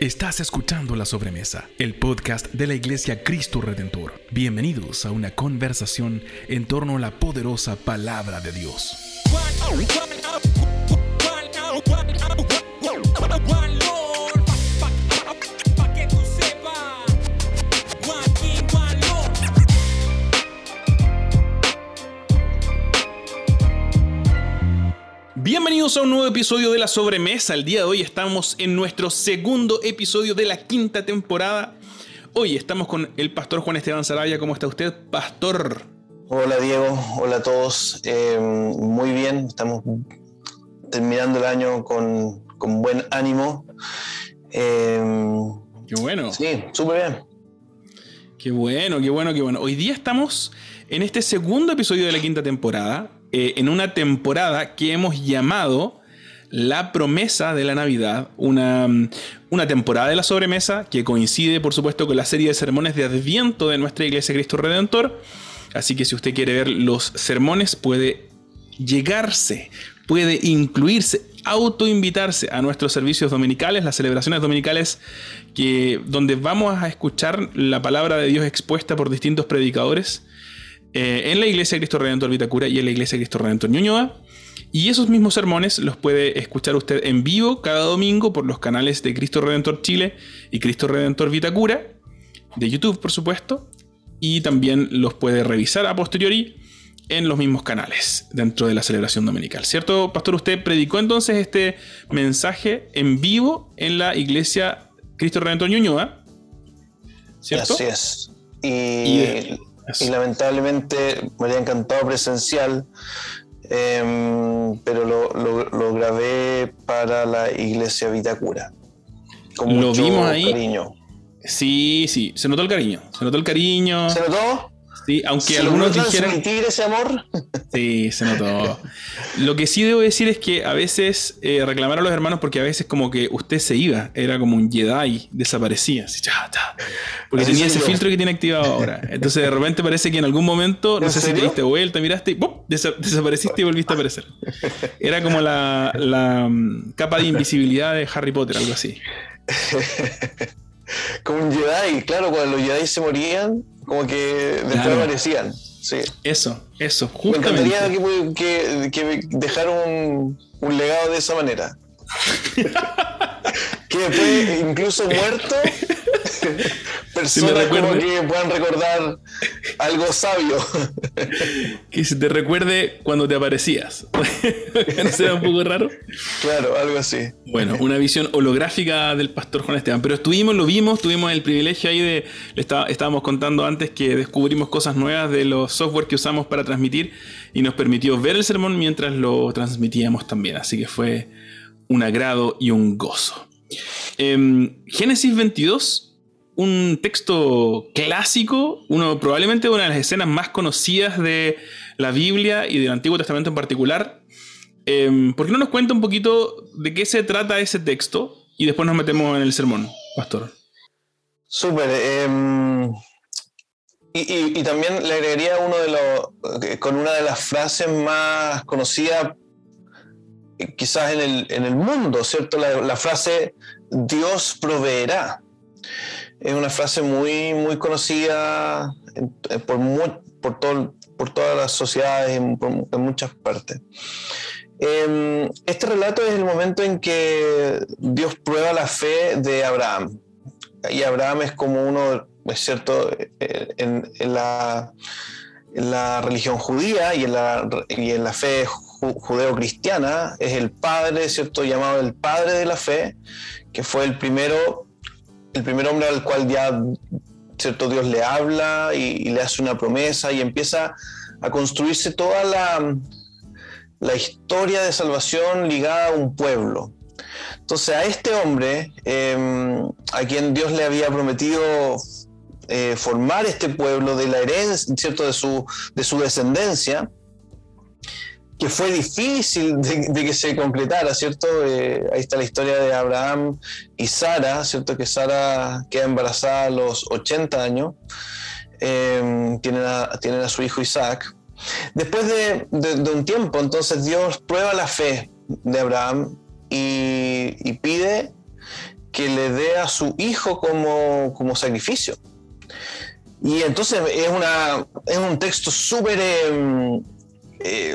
Estás escuchando La Sobremesa, el podcast de la Iglesia Cristo Redentor. Bienvenidos a una conversación en torno a la poderosa palabra de Dios. Bienvenidos a un nuevo episodio de La Sobremesa. El día de hoy estamos en nuestro segundo episodio de la quinta temporada. Hoy estamos con el pastor Juan Esteban Sarabia. ¿Cómo está usted, pastor? Hola Diego, hola a todos. Eh, muy bien, estamos terminando el año con, buen ánimo. Eh, qué bueno. Sí, súper bien. Qué bueno, qué bueno, qué bueno. Hoy día estamos en este segundo episodio de la quinta temporada. Eh, en una temporada que hemos llamado La promesa de la Navidad, una, una temporada de la sobremesa que coincide por supuesto con la serie de sermones de Adviento de nuestra Iglesia Cristo Redentor. Así que si usted quiere ver los sermones puede llegarse, puede incluirse, autoinvitarse a nuestros servicios dominicales, las celebraciones dominicales, que, donde vamos a escuchar la palabra de Dios expuesta por distintos predicadores eh, en la Iglesia de Cristo Redentor Vitacura y en la Iglesia de Cristo Redentor Ñuñoa. Y esos mismos sermones los puede escuchar usted en vivo cada domingo por los canales de Cristo Redentor Chile y Cristo Redentor Vitacura, de YouTube por supuesto, y también los puede revisar a posteriori en los mismos canales dentro de la celebración dominical. ¿Cierto, pastor? Usted predicó entonces este mensaje en vivo en la iglesia Cristo Redentor Ñuñoa. ¿Cierto? Así es. y y lamentablemente me habría encantado presencial, em, pero lo, grabé para la iglesia Vitacura. Con lo vimos ahí. cariño. Sí, sí, se notó el cariño. Se notó el cariño. ¿Se notó? Sí, aunque algunos dijeran. ese amor? Sí, se notó. Lo que sí debo decir es que a veces eh, reclamar a los hermanos porque a veces como que usted se iba, era como un Jedi, desaparecía, así, porque tenía ese filtro que tiene activado ahora. Entonces de repente parece que en algún momento, no sé si te diste vuelta, miraste y desapareciste y volviste a aparecer. Era como la, la mm, capa de invisibilidad de Harry Potter, algo así. como un Jedi, claro, cuando los Jedi se morían, como que después aparecían. Sí. Eso, eso, justamente. Me encantaría que, que, dejar un, un legado de esa manera. que después, incluso muerto, personas como que puedan recordar algo sabio. que se te recuerde cuando te aparecías. ¿No será un poco raro? Claro, algo así. Bueno, una visión holográfica del pastor Juan Esteban. Pero estuvimos, lo vimos, tuvimos el privilegio ahí de. Le estábamos contando antes que descubrimos cosas nuevas de los software que usamos para transmitir y nos permitió ver el sermón mientras lo transmitíamos también. Así que fue un agrado y un gozo. Em, Génesis 22 un texto clásico, uno, probablemente una de las escenas más conocidas de la Biblia y del Antiguo Testamento en particular. Eh, ¿Por qué no nos cuenta un poquito de qué se trata ese texto? Y después nos metemos en el sermón, Pastor. Súper. Em, y, también le agregaría uno de los, con una de las frases más conocidas quizás en el, en el mundo, ¿cierto? La, frase Dios proveerá es una frase muy, muy conocida por, por, todo, por todas las sociedades, en, muchas partes. Em, este relato es el momento en que Dios prueba la fe de Abraham. Y Abraham es como uno, es cierto, eh, en, la, en religión judía y en la, y en la fe judeo-cristiana, es el padre, ¿cierto? Llamado el padre de la fe, que fue el primero el primer hombre al cual ya cierto Dios le habla y, le hace una promesa y empieza a construirse toda la, la historia de salvación ligada a un pueblo. Entonces a este hombre, em, a quien Dios le había prometido eh, formar este pueblo de la herencia, ¿cierto? De, su, de su descendencia, que fue difícil de, que se concretara, ¿cierto? Eh, ahí está la historia de Abraham y Sara, ¿cierto? Que Sara queda embarazada a los 80 años, eh, tienen, a, su hijo Isaac. Después de, un tiempo, entonces Dios prueba la fe de Abraham y, pide que le dé a su hijo como, como sacrificio. Y entonces es, una, es un texto súper, em, eh,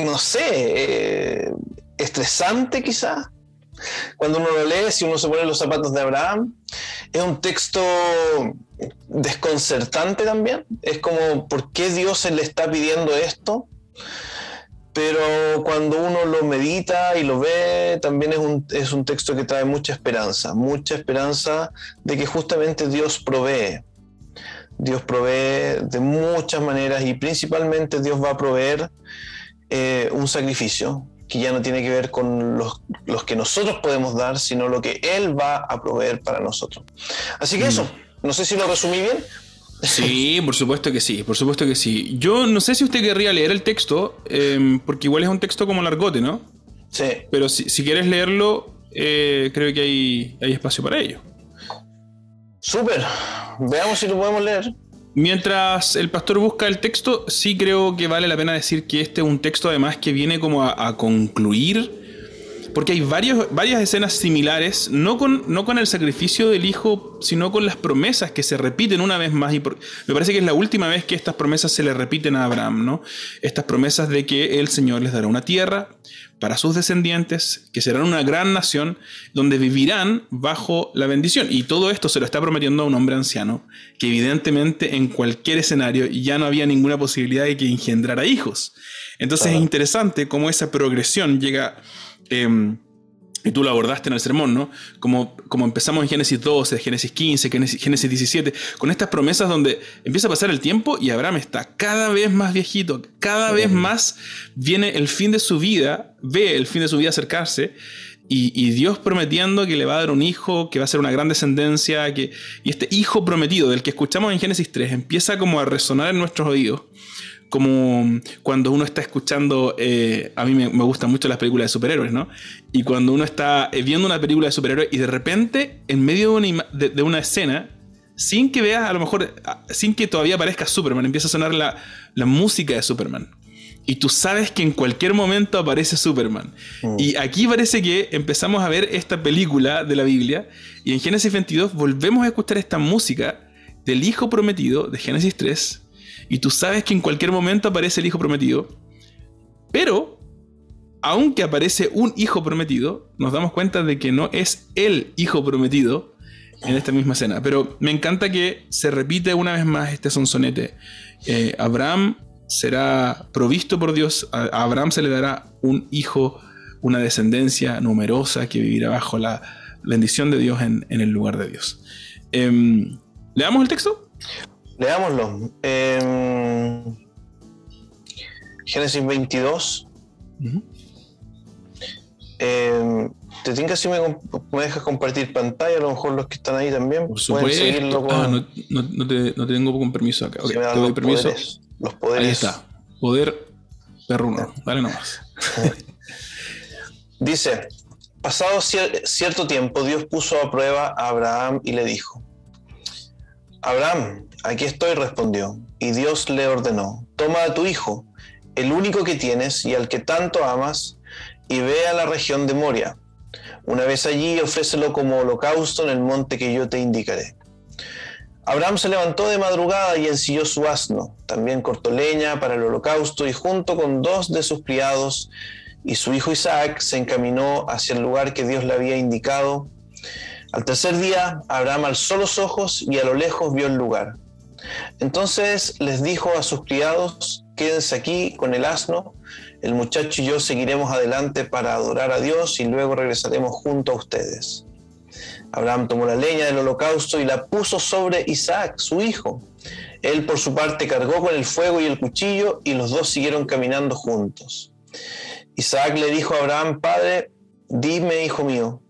no sé, eh, estresante quizás. Cuando uno lo lee, si uno se pone los zapatos de Abraham, es un texto desconcertante también. Es como, ¿por qué Dios se le está pidiendo esto? Pero cuando uno lo medita y lo ve, también es un, es un texto que trae mucha esperanza, mucha esperanza de que justamente Dios provee. Dios provee de muchas maneras y principalmente Dios va a proveer eh, un sacrificio que ya no tiene que ver con los, los, que nosotros podemos dar, sino lo que Él va a proveer para nosotros. Así que eso, mm. no sé si lo resumí bien. Sí, por supuesto que sí, por supuesto que sí. Yo no sé si usted querría leer el texto, em, porque igual es un texto como largote, ¿no? Sí. Pero si, si quieres leerlo, eh, creo que hay, hay espacio para ello. Súper, veamos si lo podemos leer. Mientras el pastor busca el texto, sí creo que vale la pena decir que este es un texto además que viene como a, concluir, porque hay varios, varias escenas similares, no con, no con el sacrificio del hijo, sino con las promesas que se repiten una vez más. Y me parece que es la última vez que estas promesas se le repiten a Abraham, ¿no? Estas promesas de que el Señor les dará una tierra, para sus descendientes, que serán una gran nación, donde vivirán bajo la bendición. Y todo esto se lo está prometiendo a un hombre anciano, que evidentemente en cualquier escenario ya no había ninguna posibilidad de que engendrara hijos. Entonces es interesante cómo esa progresión llega... Em, y tú lo abordaste en el sermón, ¿no? Como, como empezamos en Génesis 12, Génesis 15, Génesis 17, con estas promesas donde empieza a pasar el tiempo y Abraham está cada vez más viejito, cada vez más viene el fin de su vida, ve el fin de su vida acercarse. Y, Dios prometiendo que le va a dar un hijo, que va a ser una gran descendencia, que, y este hijo prometido del que escuchamos en Génesis 3 empieza como a resonar en nuestros oídos como cuando uno está escuchando, eh, a mí me, me, gustan mucho las películas de superhéroes, ¿no? Y cuando uno está eh, viendo una película de superhéroes y de repente, en medio de una, de, una escena, sin que veas, a lo mejor, ah, sin que todavía aparezca Superman, empieza a sonar la, la música de Superman. Y tú sabes que en cualquier momento aparece Superman. Mm. Y aquí parece que empezamos a ver esta película de la Biblia y en Génesis 22 volvemos a escuchar esta música del Hijo Prometido de Génesis 3 y tú sabes que en cualquier momento aparece el hijo prometido, pero aunque aparece un hijo prometido, nos damos cuenta de que no es el hijo prometido en esta misma escena. Pero me encanta que se repite una vez más este sonsonete. Eh, Abraham será provisto por Dios, a Abraham se le dará un hijo, una descendencia numerosa que vivirá bajo la bendición de Dios en, el lugar de Dios. Em, ¿Le damos el texto? Leámoslo. Génesis 22. Em, ¿Te tinca si me, me, dejas compartir pantalla? A lo mejor los que están ahí también Por pueden seguirlo ah, no, no, te, no, te, tengo con permiso acá. te doy permiso. los poderes. Ahí está. Poder perruno. Dale nomás. Dice: Pasado cierto tiempo, Dios puso a prueba a Abraham y le dijo: Abraham, aquí estoy, respondió. Y Dios le ordenó, toma a tu hijo, el único que tienes y al que tanto amas, y ve a la región de Moria. Una vez allí, ofrécelo como holocausto en el monte que yo te indicaré. Abraham se levantó de madrugada y ensilló su asno. También cortó leña para el holocausto y junto con dos de sus criados y su hijo Isaac se encaminó hacia el lugar que Dios le había indicado. Al tercer día, Abraham alzó los ojos y a lo lejos vio el lugar. Entonces les dijo a sus criados, quédense aquí con el asno, el muchacho y yo seguiremos adelante para adorar a Dios y luego regresaremos junto a ustedes. Abraham tomó la leña del holocausto y la puso sobre Isaac, su hijo. Él por su parte cargó con el fuego y el cuchillo y los dos siguieron caminando juntos. Isaac le dijo a Abraham, Padre, dime, hijo mío,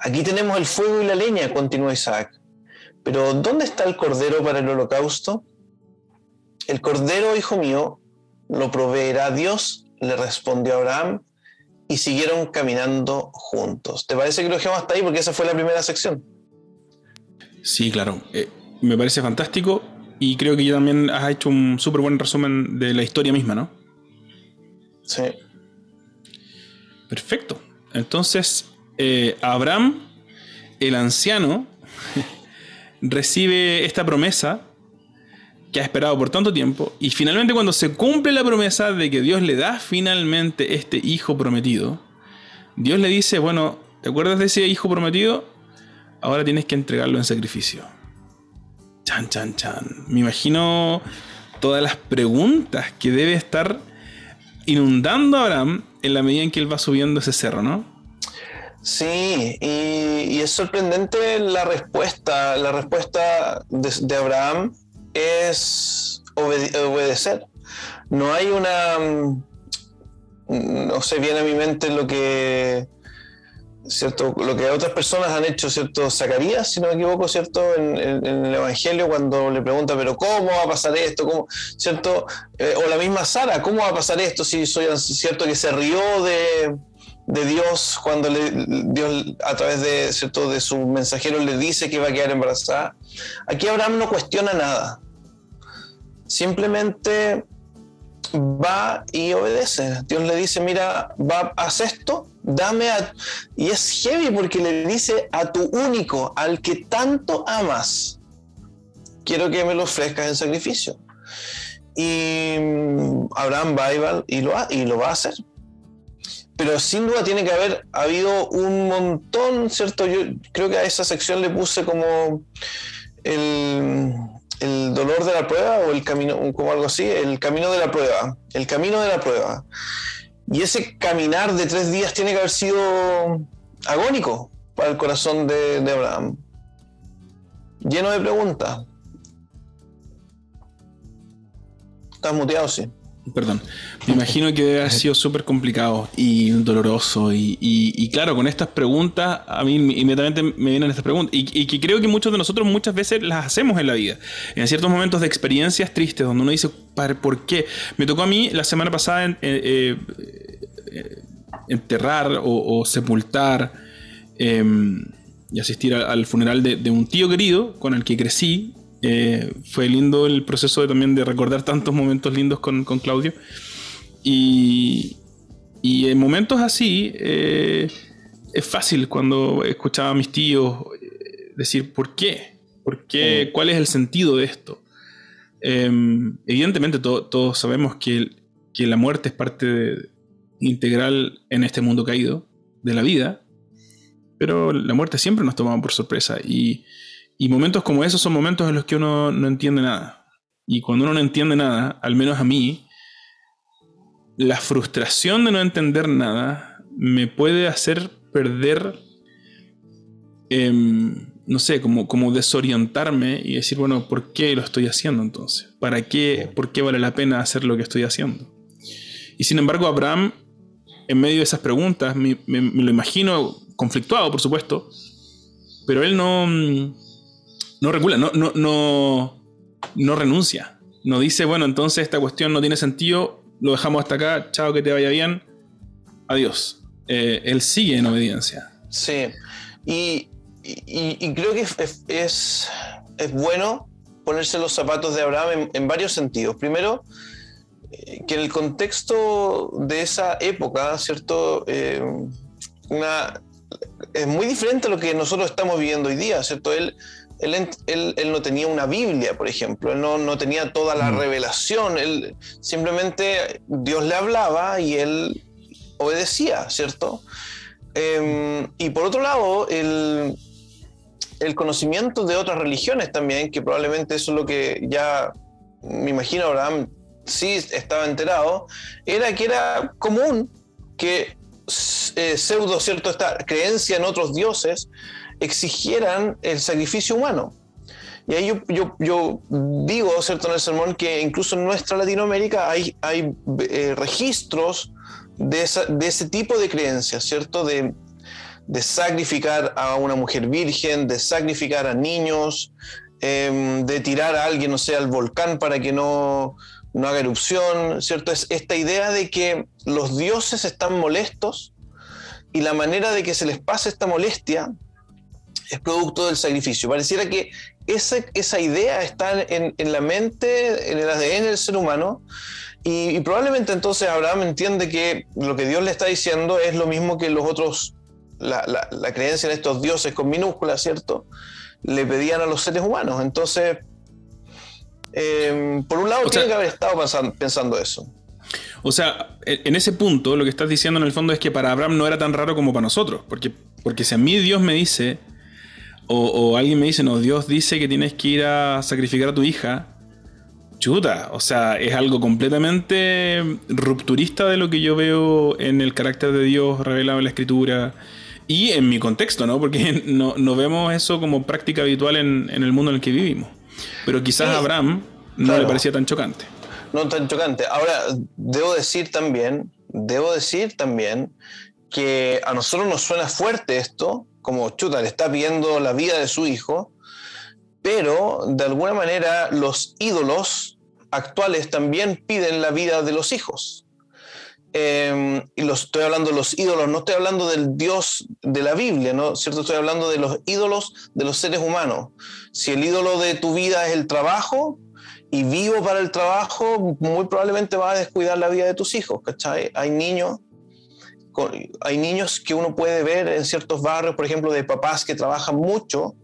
aquí tenemos el fuego y la leña, continuó Isaac. Pero ¿dónde está el cordero para el holocausto? El cordero, hijo mío, lo proveerá Dios, le respondió Abraham, y siguieron caminando juntos. ¿Te parece que lo dejamos hasta ahí? Porque esa fue la primera sección. Sí, claro. Eh, me parece fantástico y creo que ya también has hecho un súper buen resumen de la historia misma, ¿no? Sí. Perfecto. Entonces, eh, Abraham el anciano recibe esta promesa que ha esperado por tanto tiempo y finalmente cuando se cumple la promesa de que Dios le da finalmente este hijo prometido, Dios le dice, bueno, ¿te acuerdas de ese hijo prometido? Ahora tienes que entregarlo en sacrificio. Chan, chan, chan. Me imagino todas las preguntas que debe estar inundando a Abraham en la medida en que él va subiendo ese cerro, ¿no? Sí, y, es sorprendente la respuesta. La respuesta de, Abraham es obedecer. No hay una... Mm, no sé, viene a mi mente lo que ¿cierto? Lo que otras personas han hecho, ¿cierto? Zacarías, si no me equivoco, ¿cierto? En, el Evangelio, cuando le pregunta, pero ¿cómo va a pasar esto? ¿Cómo? ¿Cierto? Eh, o la misma Sara, ¿cómo va a pasar esto si soy cierto que se rió de, Dios cuando le, Dios a través de, ¿cierto? de su mensajero le dice que va a quedar embarazada? Aquí Abraham no cuestiona nada. Simplemente va y obedece. Dios le dice, mira, va, haz esto, dame a... Y es heavy porque le dice a tu único, al que tanto amas, quiero que me lo ofrezcas en sacrificio. Y mm, Abraham va y, lo, y lo va a hacer. Pero sin duda tiene que haber habido un montón, ¿cierto? Yo creo que a esa sección le puse como el el dolor de la prueba o el camino, como algo así, el camino de la prueba, el camino de la prueba. Y ese caminar de tres días tiene que haber sido agónico para el corazón de, de Abraham, lleno de preguntas. Estás muteado, sí. Perdón. Me imagino que debe haber sido súper complicado y doloroso. Y, claro, con estas preguntas, a mí inmediatamente me vienen estas preguntas. Y, que creo que muchos de nosotros muchas veces las hacemos en la vida. En ciertos momentos de experiencias tristes, donde uno dice, ¿por qué? Me tocó a mí la semana pasada eh, eh, enterrar o, sepultar em, y asistir al funeral de un tío querido con el que crecí eh, fue lindo el proceso de, también de recordar tantos momentos lindos con, Claudio. Y, en momentos así eh, es fácil cuando escuchaba a mis tíos eh, decir ¿por qué? ¿Por qué? ¿Cuál es el sentido de esto? Em, evidentemente todos sabemos que, que, la muerte es parte integral en este mundo caído de la vida, pero la muerte siempre nos toma por sorpresa y, y momentos como esos son momentos en los que uno no entiende nada. Y cuando uno no entiende nada, al menos a mí, la frustración de no entender nada me puede hacer perder, em, no sé, como, como desorientarme y decir, bueno, ¿por qué lo estoy haciendo entonces? ¿Para qué? ¿Por qué vale la pena hacer lo que estoy haciendo? Y sin embargo, Abraham, en medio de esas preguntas, me lo imagino conflictuado, por supuesto, pero él no, no recula, no, no, no, no renuncia. No dice, bueno, entonces esta cuestión no tiene sentido, lo dejamos hasta acá, chao, que te vaya bien, adiós. Eh, él sigue en obediencia. Sí, y, creo que es, es, bueno ponerse los zapatos de Abraham en, varios sentidos. Primero, eh, que en el contexto de esa época, ¿cierto? Eh, una, es muy diferente a lo que nosotros estamos viviendo hoy día, ¿cierto? Él él, no tenía una Biblia, por ejemplo, él no, tenía toda la mm. revelación, él simplemente Dios le hablaba y él obedecía, ¿cierto? Em, y por otro lado, el, el, conocimiento de otras religiones también, que probablemente eso es lo que ya me imagino Abraham sí estaba enterado, era que era común que eh, pseudo, ¿cierto? Esta creencia en otros dioses exigieran el sacrificio humano. Y ahí yo, yo, digo, ¿cierto?, en el sermón que incluso en nuestra Latinoamérica hay, hay eh, registros de, de, ese tipo de creencias, ¿cierto? De, de, sacrificar a una mujer virgen, de sacrificar a niños, em, de tirar a alguien, no sé, al volcán para que no, no haga erupción, ¿cierto? Es esta idea de que los dioses están molestos y la manera de que se les pase esta molestia es producto del sacrificio. Pareciera que esa, esa idea está en, en, la mente, en el ADN del ser humano, y, y, probablemente entonces Abraham entiende que lo que Dios le está diciendo es lo mismo que los otros la, creencia en estos dioses con minúsculas, ¿cierto? Le pedían a los seres humanos. Entonces, em, por un lado, tiene que haber estado pensando, eso. O sea, en ese punto, lo que estás diciendo en el fondo es que para Abraham no era tan raro como para nosotros. Porque, porque si a mí Dios me dice, o, o alguien me dice, no, Dios dice que tienes que ir a sacrificar a tu hija, chuta, o sea, es algo completamente rupturista de lo que yo veo en el carácter de Dios revelado en la escritura y en mi contexto, ¿no? Porque no, vemos eso como práctica habitual en, el mundo en el que vivimos. Pero quizás a Abraham no le parecía tan chocante. No tan chocante. Ahora, debo decir también, debo decir también que a nosotros nos suena fuerte esto, como chuta, le está pidiendo la vida de su hijo, pero de alguna manera los ídolos actuales también piden la vida de los hijos. Em, y los, estoy hablando de los ídolos, no estoy hablando del Dios de la Biblia, ¿no? ¿Cierto? Estoy hablando de los ídolos de los seres humanos. Si el ídolo de tu vida es el trabajo y vivo para el trabajo, muy probablemente vas a descuidar la vida de tus hijos, ¿cachai? Hay niños hay niños que uno puede ver en ciertos barrios, por ejemplo, de papás que trabajan mucho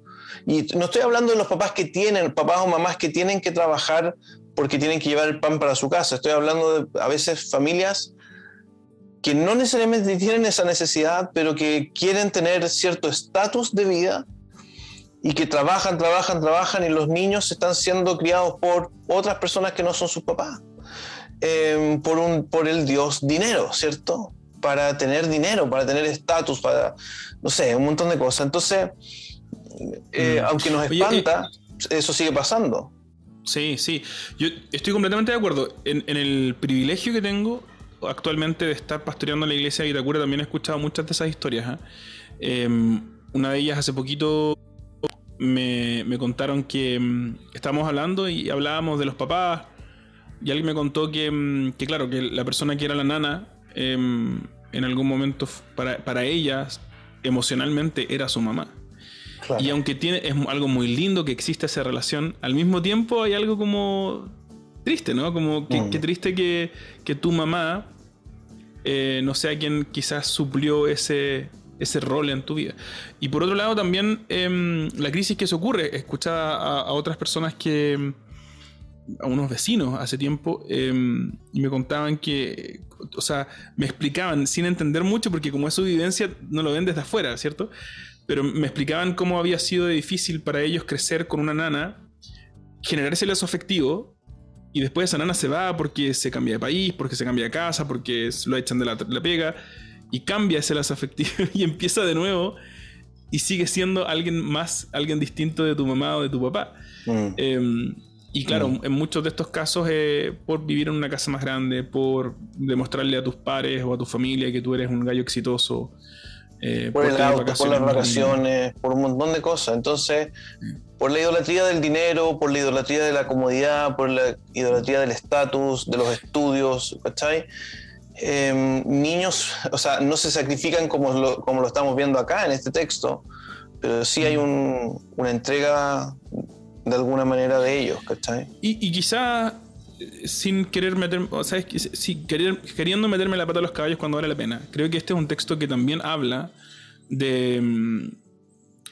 y no estoy hablando de los papás que tienen, papás o mamás que tienen que trabajar porque tienen que llevar el pan para su casa. Estoy hablando de a veces familias que no necesariamente tienen esa necesidad, pero que quieren tener cierto estatus de vida y que trabajan, trabajan, trabajan y los niños están siendo criados por otras personas que no son sus papás. Em, por, un, por el Dios dinero, ¿cierto? Para tener dinero, para tener estatus, para, no sé, un montón de cosas. Entonces, eh, mm. aunque nos espanta, eso sigue pasando. Sí, sí. Yo estoy completamente de acuerdo. En, el privilegio que tengo actualmente de estar pastoreando la iglesia de Itacura, también he escuchado muchas de esas historias. ¿ah? Em, una de ellas hace poquito me, contaron que em, estábamos hablando y hablábamos de los papás. Y alguien me contó que, em, que claro, que la persona que era la nana, en algún momento para, para ellas, emocionalmente, era su mamá. Y aunque tiene, es algo muy lindo que exista esa relación, al mismo tiempo hay algo como triste, ¿no? Como que, mm. triste que, tu mamá eh, no sea quien quizás suplió ese, ese rol en tu vida. Y por otro lado también em, la crisis que se ocurre, escuchaba a, otras personas que, a unos vecinos hace tiempo, em, y me contaban que, o sea, me explicaban sin entender mucho, porque como es su vivencia, no lo ven desde afuera, ¿cierto? pero me explicaban cómo había sido difícil para ellos crecer con una nana, generar ese lazo afectivo, y después esa nana se va porque se cambia de país, porque se cambia de casa, porque lo echan de la, pega, y cambia ese lazo afectivo y empieza de nuevo y sigue siendo alguien más, alguien distinto de tu mamá o de tu papá. Mm. Em, y claro, mm. en muchos de estos casos, eh, por vivir en una casa más grande, por demostrarle a tus pares o a tu familia que tú eres un gallo exitoso, eh, por el auto, por las vacaciones, por un montón de cosas. Entonces, por la idolatría del dinero, por la idolatría de la comodidad, por la idolatría del estatus, de los estudios, ¿cachai? Em, niños, o sea, no se sacrifican como lo, como lo estamos viendo acá en este texto, pero sí hay una entrega de alguna manera de ellos, ¿cachai? Y, y quizá eh, sin querer meter, o sea, querer, queriendo meterme la pata a los caballos cuando vale la pena. Creo que este es un texto que también habla de, mm,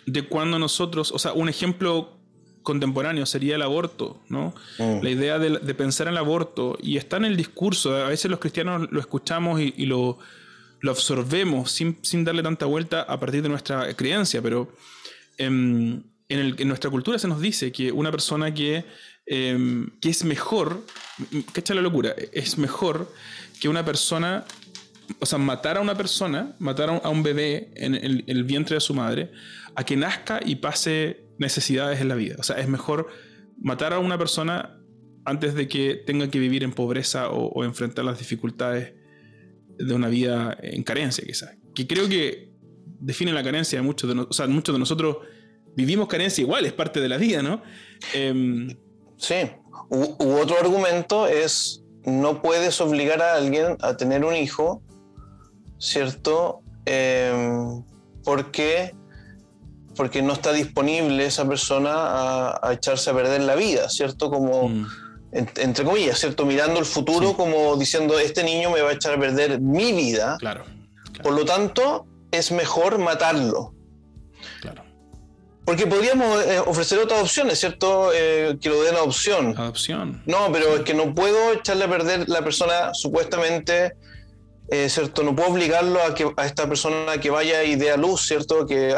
de cuando nosotros, o sea, un ejemplo contemporáneo sería el aborto, ¿no? Mm. La idea de, pensar en el aborto, y está en el discurso, a veces los cristianos lo escuchamos y, lo, lo, absorbemos sin, sin, darle tanta vuelta a partir de nuestra creencia, pero em, en, nuestra cultura se nos dice que una persona que Em, que es mejor, cacha la locura, es mejor que una persona, o sea, matar a una persona, matar a un bebé en el, vientre de su madre, a que nazca y pase necesidades en la vida. O sea, es mejor matar a una persona antes de que tenga que vivir en pobreza o, enfrentar las dificultades de una vida en carencia, quizás. Que creo que define la carencia de muchos de nosotros. O sea, muchos de nosotros vivimos carencia igual, es parte de la vida, ¿no? Eh, Sí. U, otro argumento es, no puedes obligar a alguien a tener un hijo, ¿cierto? Em, porque, porque no está disponible esa persona a, echarse a perder la vida, ¿cierto? Como, mm. entre comillas, ¿cierto? Mirando el futuro como diciendo, este niño me va a echar a perder mi vida. Claro. Por lo tanto, es mejor matarlo. Porque podríamos eh, ofrecer otras opciones, ¿cierto? Eh, que lo den adopción. Adopción. No, pero es que no puedo echarle a perder la persona supuestamente, eh, ¿cierto? No puedo obligarlo a, que, a esta persona que vaya y dé a luz, ¿cierto? Que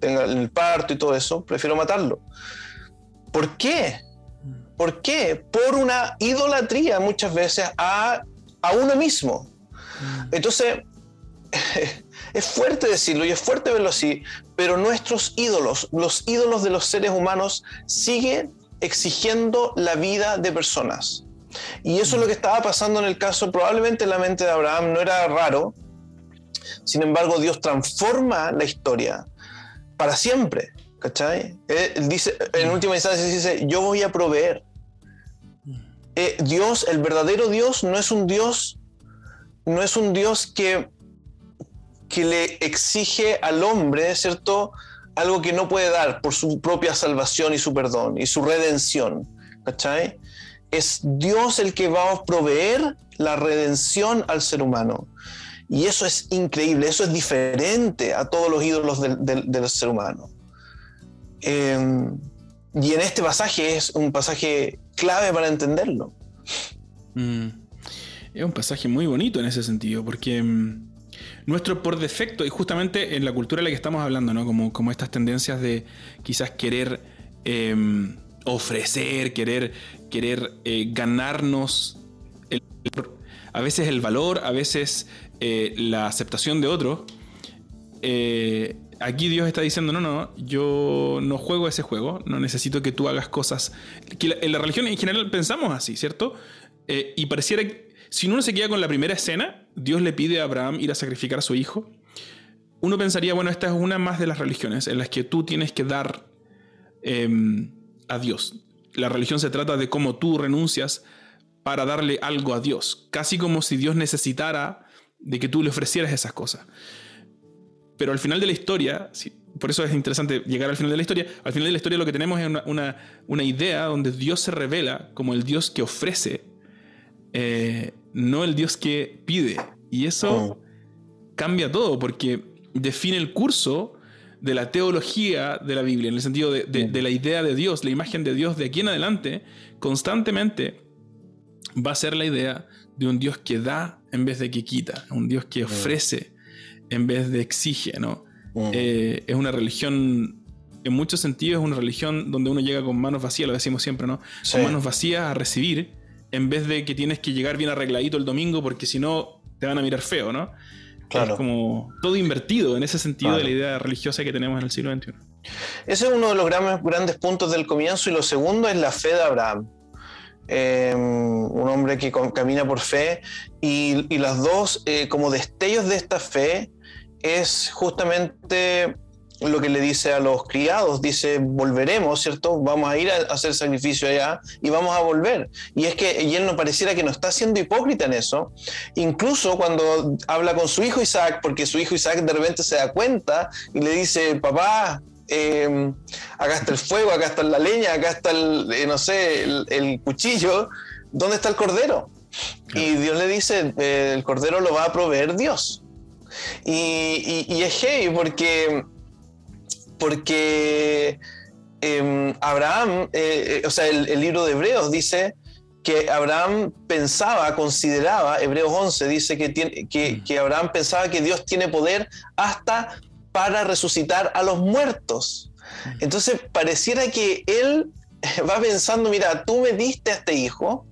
tenga el parto y todo eso. Prefiero matarlo. ¿Por qué? ¿Por qué? Por una idolatría muchas veces a, a uno mismo. Mm. Entonces, es fuerte decirlo y es fuerte verlo así, pero nuestros ídolos, los ídolos de los seres humanos, siguen exigiendo la vida de personas. Y eso es lo que estaba pasando en el caso, probablemente en la mente de Abraham, no era raro. Sin embargo, Dios transforma la historia para siempre. ¿Cachai? Él dice, en última instancia dice, yo voy a proveer. Eh, Dios, el verdadero Dios, no es un Dios, no es un Dios que que le exige al hombre, ¿cierto? Algo que no puede dar por su propia salvación y su perdón y su redención. ¿Cachai? Es Dios el que va a proveer la redención al ser humano. Y eso es increíble, eso es diferente a todos los ídolos del, ser humano. Em, y en este pasaje es un pasaje clave para entenderlo. Mm. Es un pasaje muy bonito en ese sentido, porque mm, nuestro por defecto, y justamente en la cultura en la que estamos hablando, ¿no? Como, como estas tendencias de quizás querer em, ofrecer, querer, querer eh, ganarnos a veces el valor, a veces eh, la aceptación de otro. Eh, aquí Dios está diciendo, no, no, yo no juego ese juego, no necesito que tú hagas cosas. En la religión en general pensamos así, ¿cierto? y pareciera que si uno se queda con la primera escena, Dios le pide a Abraham ir a sacrificar a su hijo. Uno pensaría, bueno, esta es una más de las religiones en las que tú tienes que dar em, a Dios. La religión se trata de cómo tú renuncias para darle algo a Dios, casi como si Dios necesitara de que tú le ofrecieras esas cosas. Pero al final de la historia, por eso es interesante llegar al final de la historia, al final de la historia lo que tenemos es una, una idea donde Dios se revela como el Dios que ofrece eh, no el Dios que pide. Y eso oh. cambia todo porque define el curso de la teología de la Biblia, en el sentido de, la idea de Dios, la imagen de Dios de aquí en adelante, constantemente va a ser la idea de un Dios que da en vez de que quita, un Dios que ofrece en vez de exige, ¿no? Eh, es una religión, en muchos sentidos, es una religión donde uno llega con manos vacías, lo decimos siempre, ¿no? Con manos vacías a recibir en vez de que tienes que llegar bien arregladito el domingo porque si no te van a mirar feo, ¿no? Claro. Es como todo invertido en ese sentido de la idea religiosa que tenemos en el siglo XXI. Ese es uno de los grandes, puntos del comienzo y lo segundo es la fe de Abraham. Em, un hombre que camina por fe y, las dos eh, como destellos de esta fe es justamente lo que le dice a los criados, dice, volveremos, ¿cierto? Vamos a ir a hacer sacrificio allá y vamos a volver. Y es que y él no pareciera que no está siendo hipócrita en eso. Incluso cuando habla con su hijo Isaac, porque su hijo Isaac de repente se da cuenta y le dice, papá, em, acá está el fuego, acá está la leña, acá está el, eh, no sé, el, cuchillo, ¿dónde está el cordero? Y Dios le dice, eh, el cordero lo va a proveer Dios. Y, y, y es hey, porque porque em, Abraham, eh, eh, o sea, el, libro de Hebreos dice que Abraham pensaba, consideraba, Hebreos 11 dice que, tiene, que, mm. Abraham pensaba que Dios tiene poder hasta para resucitar a los muertos. Mm. Entonces pareciera que él va pensando, mira, tú me diste a este hijo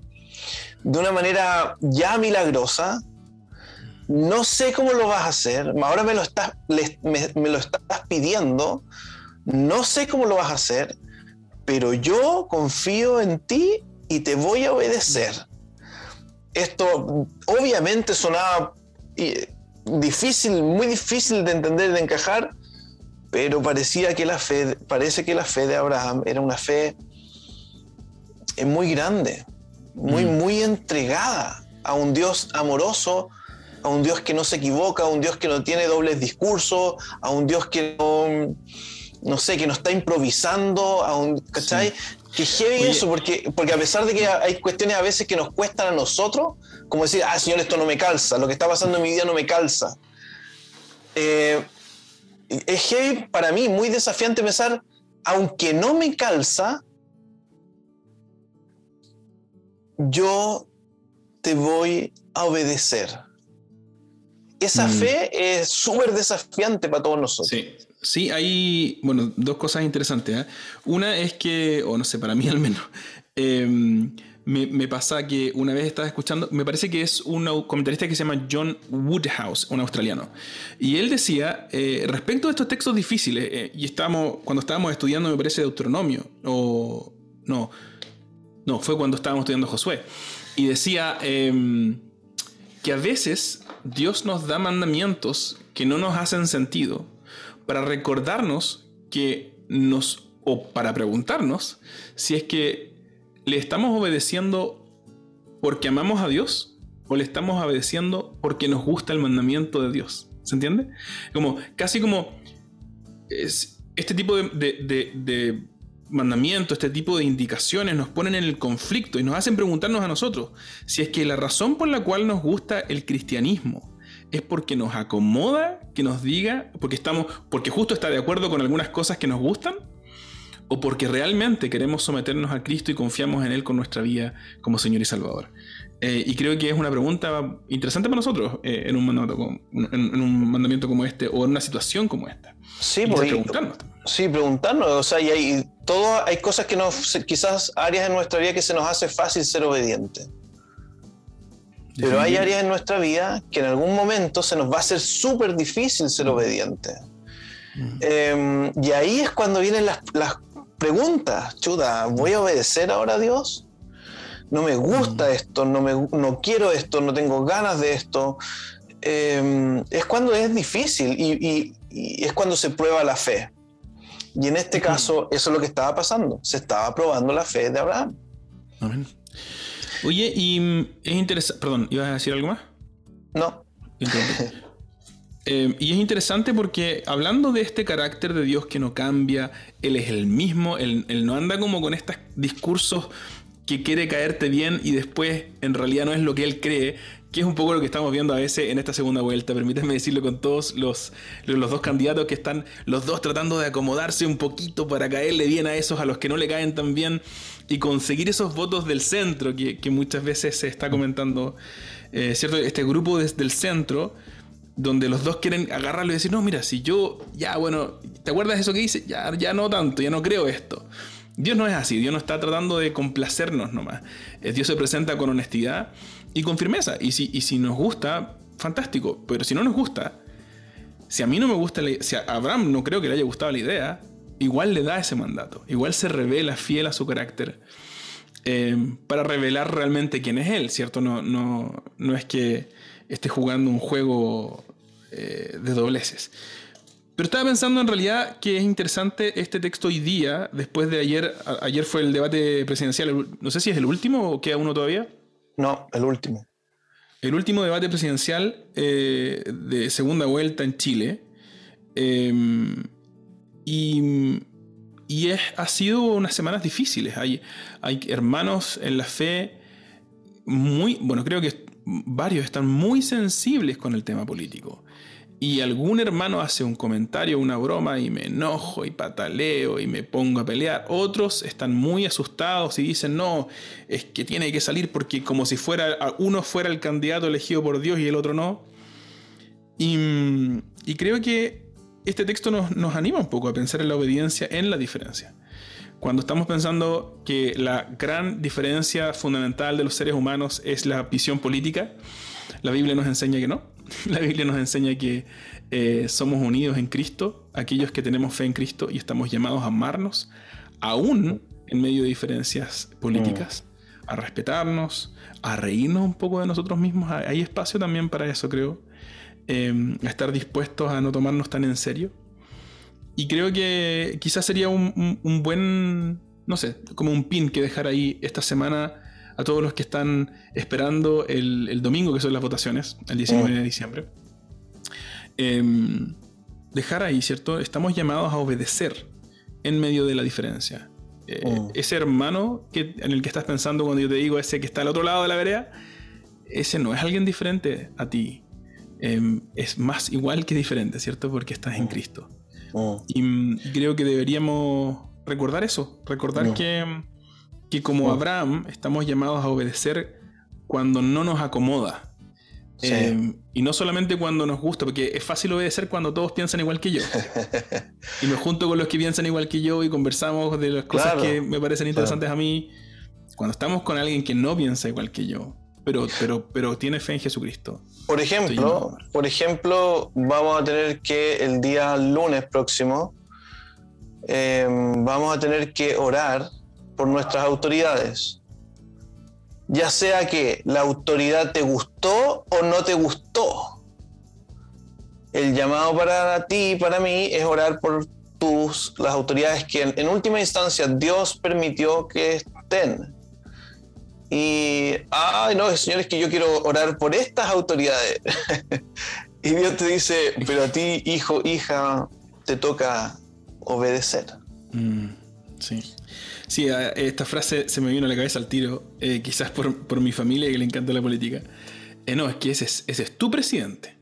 de una manera ya milagrosa, no sé cómo lo vas a hacer, ahora me lo estás, me, lo estás pidiendo, no sé cómo lo vas a hacer, pero yo confío en ti y te voy a obedecer. Esto obviamente sonaba difícil, muy difícil de entender, de encajar, pero parecía que la fe, parece que la fe de Abraham era una fe muy grande, muy, mm. muy entregada a un Dios amoroso, a un Dios que no se equivoca, a un Dios que no tiene dobles discursos, a un Dios que no, no sé, que no está improvisando, a un, ¿cachai? Que heavy eso, porque, porque a pesar de que hay cuestiones a veces que nos cuestan a nosotros, como decir, ah, Señor, esto no me calza, lo que está pasando en mi vida no me calza. eh, es heavy para mí, muy desafiante pensar, aunque no me calza, yo te voy a obedecer. Esa Mm. fe es súper desafiante para todos nosotros. Sí, sí, hay, bueno, dos cosas interesantes. ¿eh? Una es que, o no sé, para mí al menos, eh, me, me pasa que una vez estaba escuchando, me parece que es un comentarista que se llama John Woodhouse, un australiano, y él decía, eh, respecto a estos textos difíciles, eh, y estábamos, cuando estábamos estudiando, me parece, Deuteronomio, o no, no, fue cuando estábamos estudiando Josué, y decía em, que a veces Dios nos da mandamientos que no nos hacen sentido para recordarnos que nos, o para preguntarnos si es que le estamos obedeciendo porque amamos a Dios o le estamos obedeciendo porque nos gusta el mandamiento de Dios. ¿Se entiende? Como, casi como es- este tipo de, de, de- de mandamientos, este tipo de indicaciones nos ponen en el conflicto y nos hacen preguntarnos a nosotros si es que la razón por la cual nos gusta el cristianismo es porque nos acomoda que nos diga, porque estamos, porque justo está de acuerdo con algunas cosas que nos gustan, o porque realmente queremos someternos a Cristo y confiamos en Él con nuestra vida como Señor y Salvador. Eh, y creo que es una pregunta interesante para nosotros eh, en, un mandamiento como, en, en un mandamiento como este o en una situación como esta. Sí, Y pues, preguntarnos. sí, preguntarnos. O sea, y hay, todo, hay cosas que nos, quizás áreas en nuestra vida que se nos hace fácil ser obediente. Pero hay áreas en nuestra vida que en algún momento se nos va a hacer súper difícil ser obediente. Mm. Eh, y ahí es cuando vienen las, las preguntas. Chuda, ¿voy a obedecer ahora a Dios? No me gusta esto, no, me, no quiero esto, no tengo ganas de esto. Eh, es cuando es difícil y, y- y es cuando se prueba la fe. Y en este caso, eso es lo que estaba pasando. Se estaba probando la fe de Abraham. Amén. Oye, y mm, es interesante. Perdón, ¿ibas a decir algo más? No. Eh, y es interesante porque hablando de este carácter de Dios que no cambia, Él es el mismo, Él, él no anda como con estos discursos que quiere caerte bien y después en realidad no es lo que Él cree, que es un poco lo que estamos viendo a veces en esta segunda vuelta. Permítanme decirlo con todos los, los dos candidatos que están los dos tratando de acomodarse un poquito para caerle bien a esos a los que no le caen tan bien y conseguir esos votos del centro que, muchas veces se está comentando, eh, ¿cierto? Este grupo desde el centro donde los dos quieren agarrarlo y decir, no, mira, si yo, ya, bueno, ¿te acuerdas de eso que dice? Ya, ya no tanto, ya no creo esto. Dios no es así, Dios no está tratando de complacernos nomás. Eh, Dios se presenta con honestidad y con firmeza. Y si, y si nos gusta, fantástico. Pero si no nos gusta, si a mí no me gusta, la, si a Abraham no creo que le haya gustado la idea, igual le da ese mandato. Igual se revela fiel a su carácter eh, para revelar realmente quién es él, ¿cierto? No, no, no es que esté jugando un juego eh, de dobleces. Pero estaba pensando en realidad que es interesante este texto hoy día, después de ayer, ayer fue el debate presidencial, no sé si es el último o queda uno todavía. No, el último. El último debate presidencial eh, de segunda vuelta en Chile. Eh, y y es, ha sido unas semanas difíciles. Hay, hay hermanos en la fe muy, bueno, creo que varios están muy sensibles con el tema político. Y algún hermano hace un comentario, una broma y me enojo y pataleo y me pongo a pelear. Otros están muy asustados y dicen, no, es que tiene que salir porque como si fuera uno fuera el candidato elegido por Dios y el otro no. Y, creo que este texto nos, nos anima un poco a pensar en la obediencia, en la diferencia. Cuando estamos pensando que la gran diferencia fundamental de los seres humanos es la visión política, la Biblia nos enseña que no. La Biblia nos enseña que eh, somos unidos en Cristo, aquellos que tenemos fe en Cristo y estamos llamados a amarnos, aún en medio de diferencias políticas, a respetarnos, a reírnos un poco de nosotros mismos. Hay espacio también para eso, creo. Eh, a estar dispuestos a no tomarnos tan en serio. Y creo que quizás sería un, un, un buen, no sé, como un pin que dejar ahí esta semana a todos los que están esperando el, el domingo, que son las votaciones, el 19 de diciembre. Eh, dejar ahí, ¿cierto? Estamos llamados a obedecer en medio de la diferencia. Eh, Mm. Ese hermano que, en el que estás pensando cuando yo te digo ese que está al otro lado de la vereda, ese no es alguien diferente a ti. em, es más igual que diferente, ¿cierto? Porque estás en Mm. Cristo. Mm. Y mm, creo que deberíamos recordar eso, recordar Mm. que, que como. Abraham estamos llamados a obedecer cuando no nos acomoda. Sí. Eh, y no solamente cuando nos gusta, porque es fácil obedecer cuando todos piensan igual que yo. y me junto con los que piensan igual que yo y conversamos de las cosas Claro. que me parecen interesantes a mí. Cuando estamos con alguien que no piensa igual que yo, pero, pero, pero tiene fe en Jesucristo. Por ejemplo, por ejemplo, vamos a tener que el día lunes próximo eh, vamos a tener que orar por nuestras autoridades. Ya sea que la autoridad te gustó o no te gustó. El llamado para ti y para mí es orar por tus las autoridades que en, última instancia Dios permitió que estén. Y, ay, no, señores, que yo quiero orar por estas autoridades. y Dios te dice, pero a ti, hijo, hija, te toca obedecer. Mm, sí. Sí, esta frase se me vino a la cabeza al tiro, eh, quizás por, por mi familia que le encanta la política. Eh, no, es que ese es, ese es tu presidente.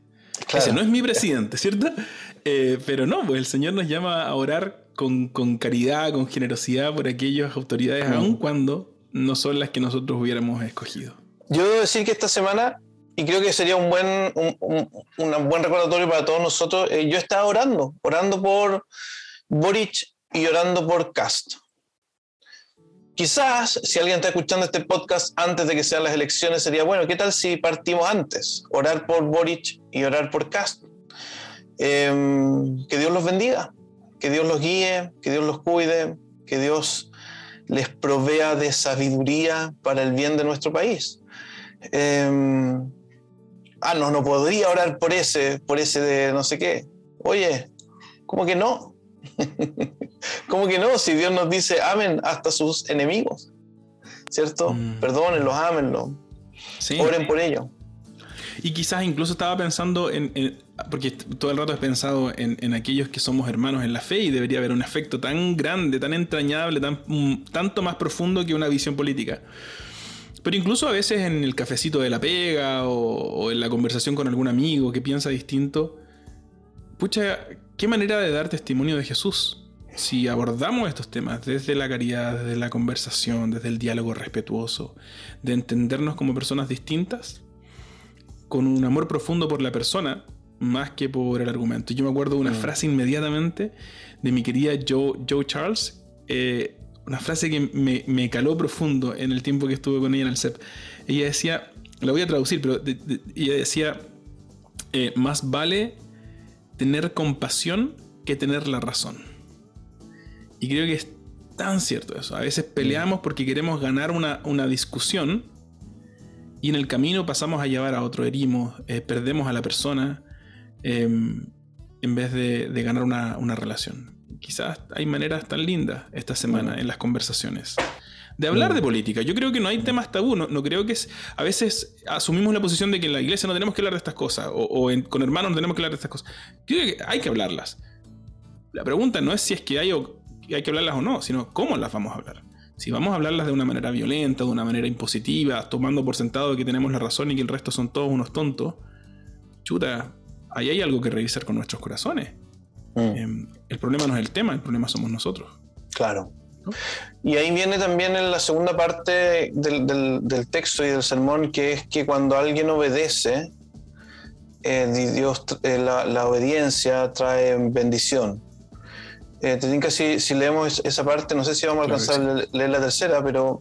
Ese no es mi presidente, ¿cierto? Eh, pero no, pues el Señor nos llama a orar con, con caridad, con generosidad por aquellas autoridades, Mm. aun cuando no son las que nosotros hubiéramos escogido. Yo debo decir que esta semana, y creo que sería un buen, un, un- un buen recordatorio para todos nosotros, yo estaba orando, orando por Boric y orando por Cast. Quizás, si alguien está escuchando este podcast antes de que sean las elecciones, sería bueno, ¿qué tal si partimos antes? Orar por Boric y orar por Cast. Em, que Dios los bendiga, que Dios los guíe, que Dios los cuide, que Dios les provea de sabiduría para el bien de nuestro país. Eh, ah, no, no podría orar por ese, por ese de no sé qué. Oye, ¿cómo que no? ¿Cómo que no? Si Dios nos dice, amen hasta sus enemigos, ¿cierto? Mm. Perdónenlos, ámenlos, Sí. oren por ellos. Y quizás incluso estaba pensando en, en- porque todo el rato he pensado en, en aquellos que somos hermanos en la fe y debería haber un efecto tan grande, tan entrañable, tan, mm, tanto más profundo que una visión política. Pero incluso a veces en el cafecito de la pega o, o en la conversación con algún amigo que piensa distinto, pucha, qué manera de dar testimonio de Jesús. Si abordamos estos temas desde la caridad, desde la conversación, desde el diálogo respetuoso, de entendernos como personas distintas, con un amor profundo por la persona más que por el argumento. Yo me acuerdo de una Mm. frase inmediatamente de mi querida Joe, Joe Charles, eh, una frase que me, me caló profundo en el tiempo que estuve con ella en el CEP. Ella decía, la voy a traducir, pero de- de- ella decía, eh, más vale tener compasión que tener la razón. Y creo que es tan cierto eso. A veces peleamos porque queremos ganar una, una discusión y en el camino pasamos a llevar a otro, herimos, eh, perdemos a la persona eh, en vez de, de ganar una, una relación. Quizás hay maneras tan lindas esta semana en las conversaciones de hablar de política. Yo creo que no hay temas tabú. No, no creo que es. A veces asumimos la posición de que en la iglesia no tenemos que hablar de estas cosas. O, o en- con hermanos no tenemos que hablar de estas cosas. Creo que hay que hablarlas. La pregunta no es si es que hay, o, hay que hablarlas o no, sino cómo las vamos a hablar. Si vamos a hablarlas de una manera violenta, de una manera impositiva, tomando por sentado que tenemos la razón y que el resto son todos unos tontos, chuta, ahí hay algo que revisar con nuestros corazones. Mm, Em, el problema no es el tema, el problema somos nosotros. claro. ¿no? Y ahí viene también en la segunda parte del, del- del texto y del sermón, que es que cuando alguien obedece, eh, di- Dios, eh, la, la obediencia trae bendición. Eh, te tinca si, si leemos es- esa parte, no sé si vamos a Claro que alcanzar a le- leer la tercera, pero,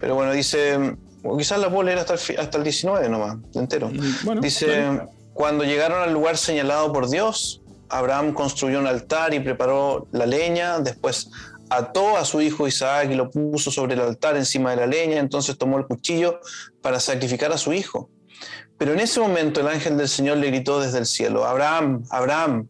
pero bueno, dice, o quizás la puedo leer hasta el, hasta el 19 nomás, entero. Mm, Bueno, Dice, cuando llegaron al lugar señalado por Dios, Abraham construyó un altar y preparó la leña, después ató a su hijo Isaac y lo puso sobre el altar encima de la leña, entonces tomó el cuchillo para sacrificar a su hijo. Pero en ese momento el ángel del Señor le gritó desde el cielo, Abraham, Abraham,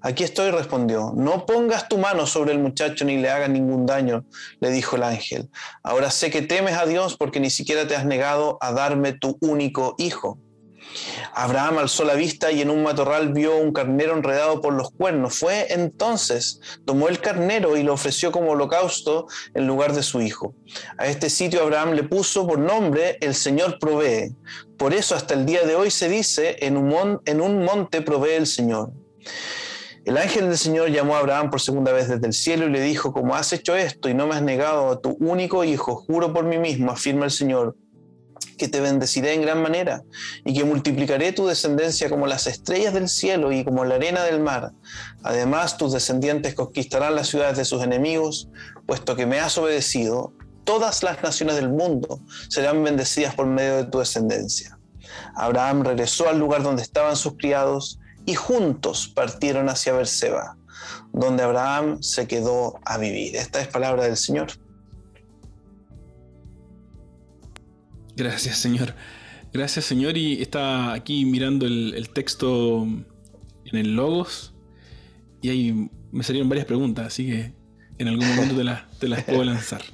aquí estoy, respondió, no pongas tu mano sobre el muchacho ni le hagas ningún daño, le dijo el ángel. Ahora sé que temes a Dios porque ni siquiera te has negado a darme tu único hijo. Abraham alzó la vista y en un matorral vio un carnero enredado por los cuernos. Fue entonces, tomó el carnero y lo ofreció como holocausto en lugar de su hijo. A este sitio Abraham le puso por nombre El Señor provee. Por eso hasta el día de hoy se dice, en un, en un monte provee el Señor. El ángel del Señor llamó a Abraham por segunda vez desde el cielo y le dijo, como has hecho esto y no me has negado a tu único hijo, juro por mí mismo, afirma el Señor, que te bendeciré en gran manera y que multiplicaré tu descendencia como las estrellas del cielo y como la arena del mar. Además, tus descendientes conquistarán las ciudades de sus enemigos, puesto que me has obedecido. Todas las naciones del mundo serán bendecidas por medio de tu descendencia. Abraham regresó al lugar donde estaban sus criados y juntos partieron hacia Berseba, donde Abraham se quedó a vivir. Esta es palabra del Señor. Gracias, Señor. Gracias, Señor. Y está aquí mirando el, texto en el Logos. Y ahí me salieron varias preguntas, así que en algún momento te, las, puedo lanzar.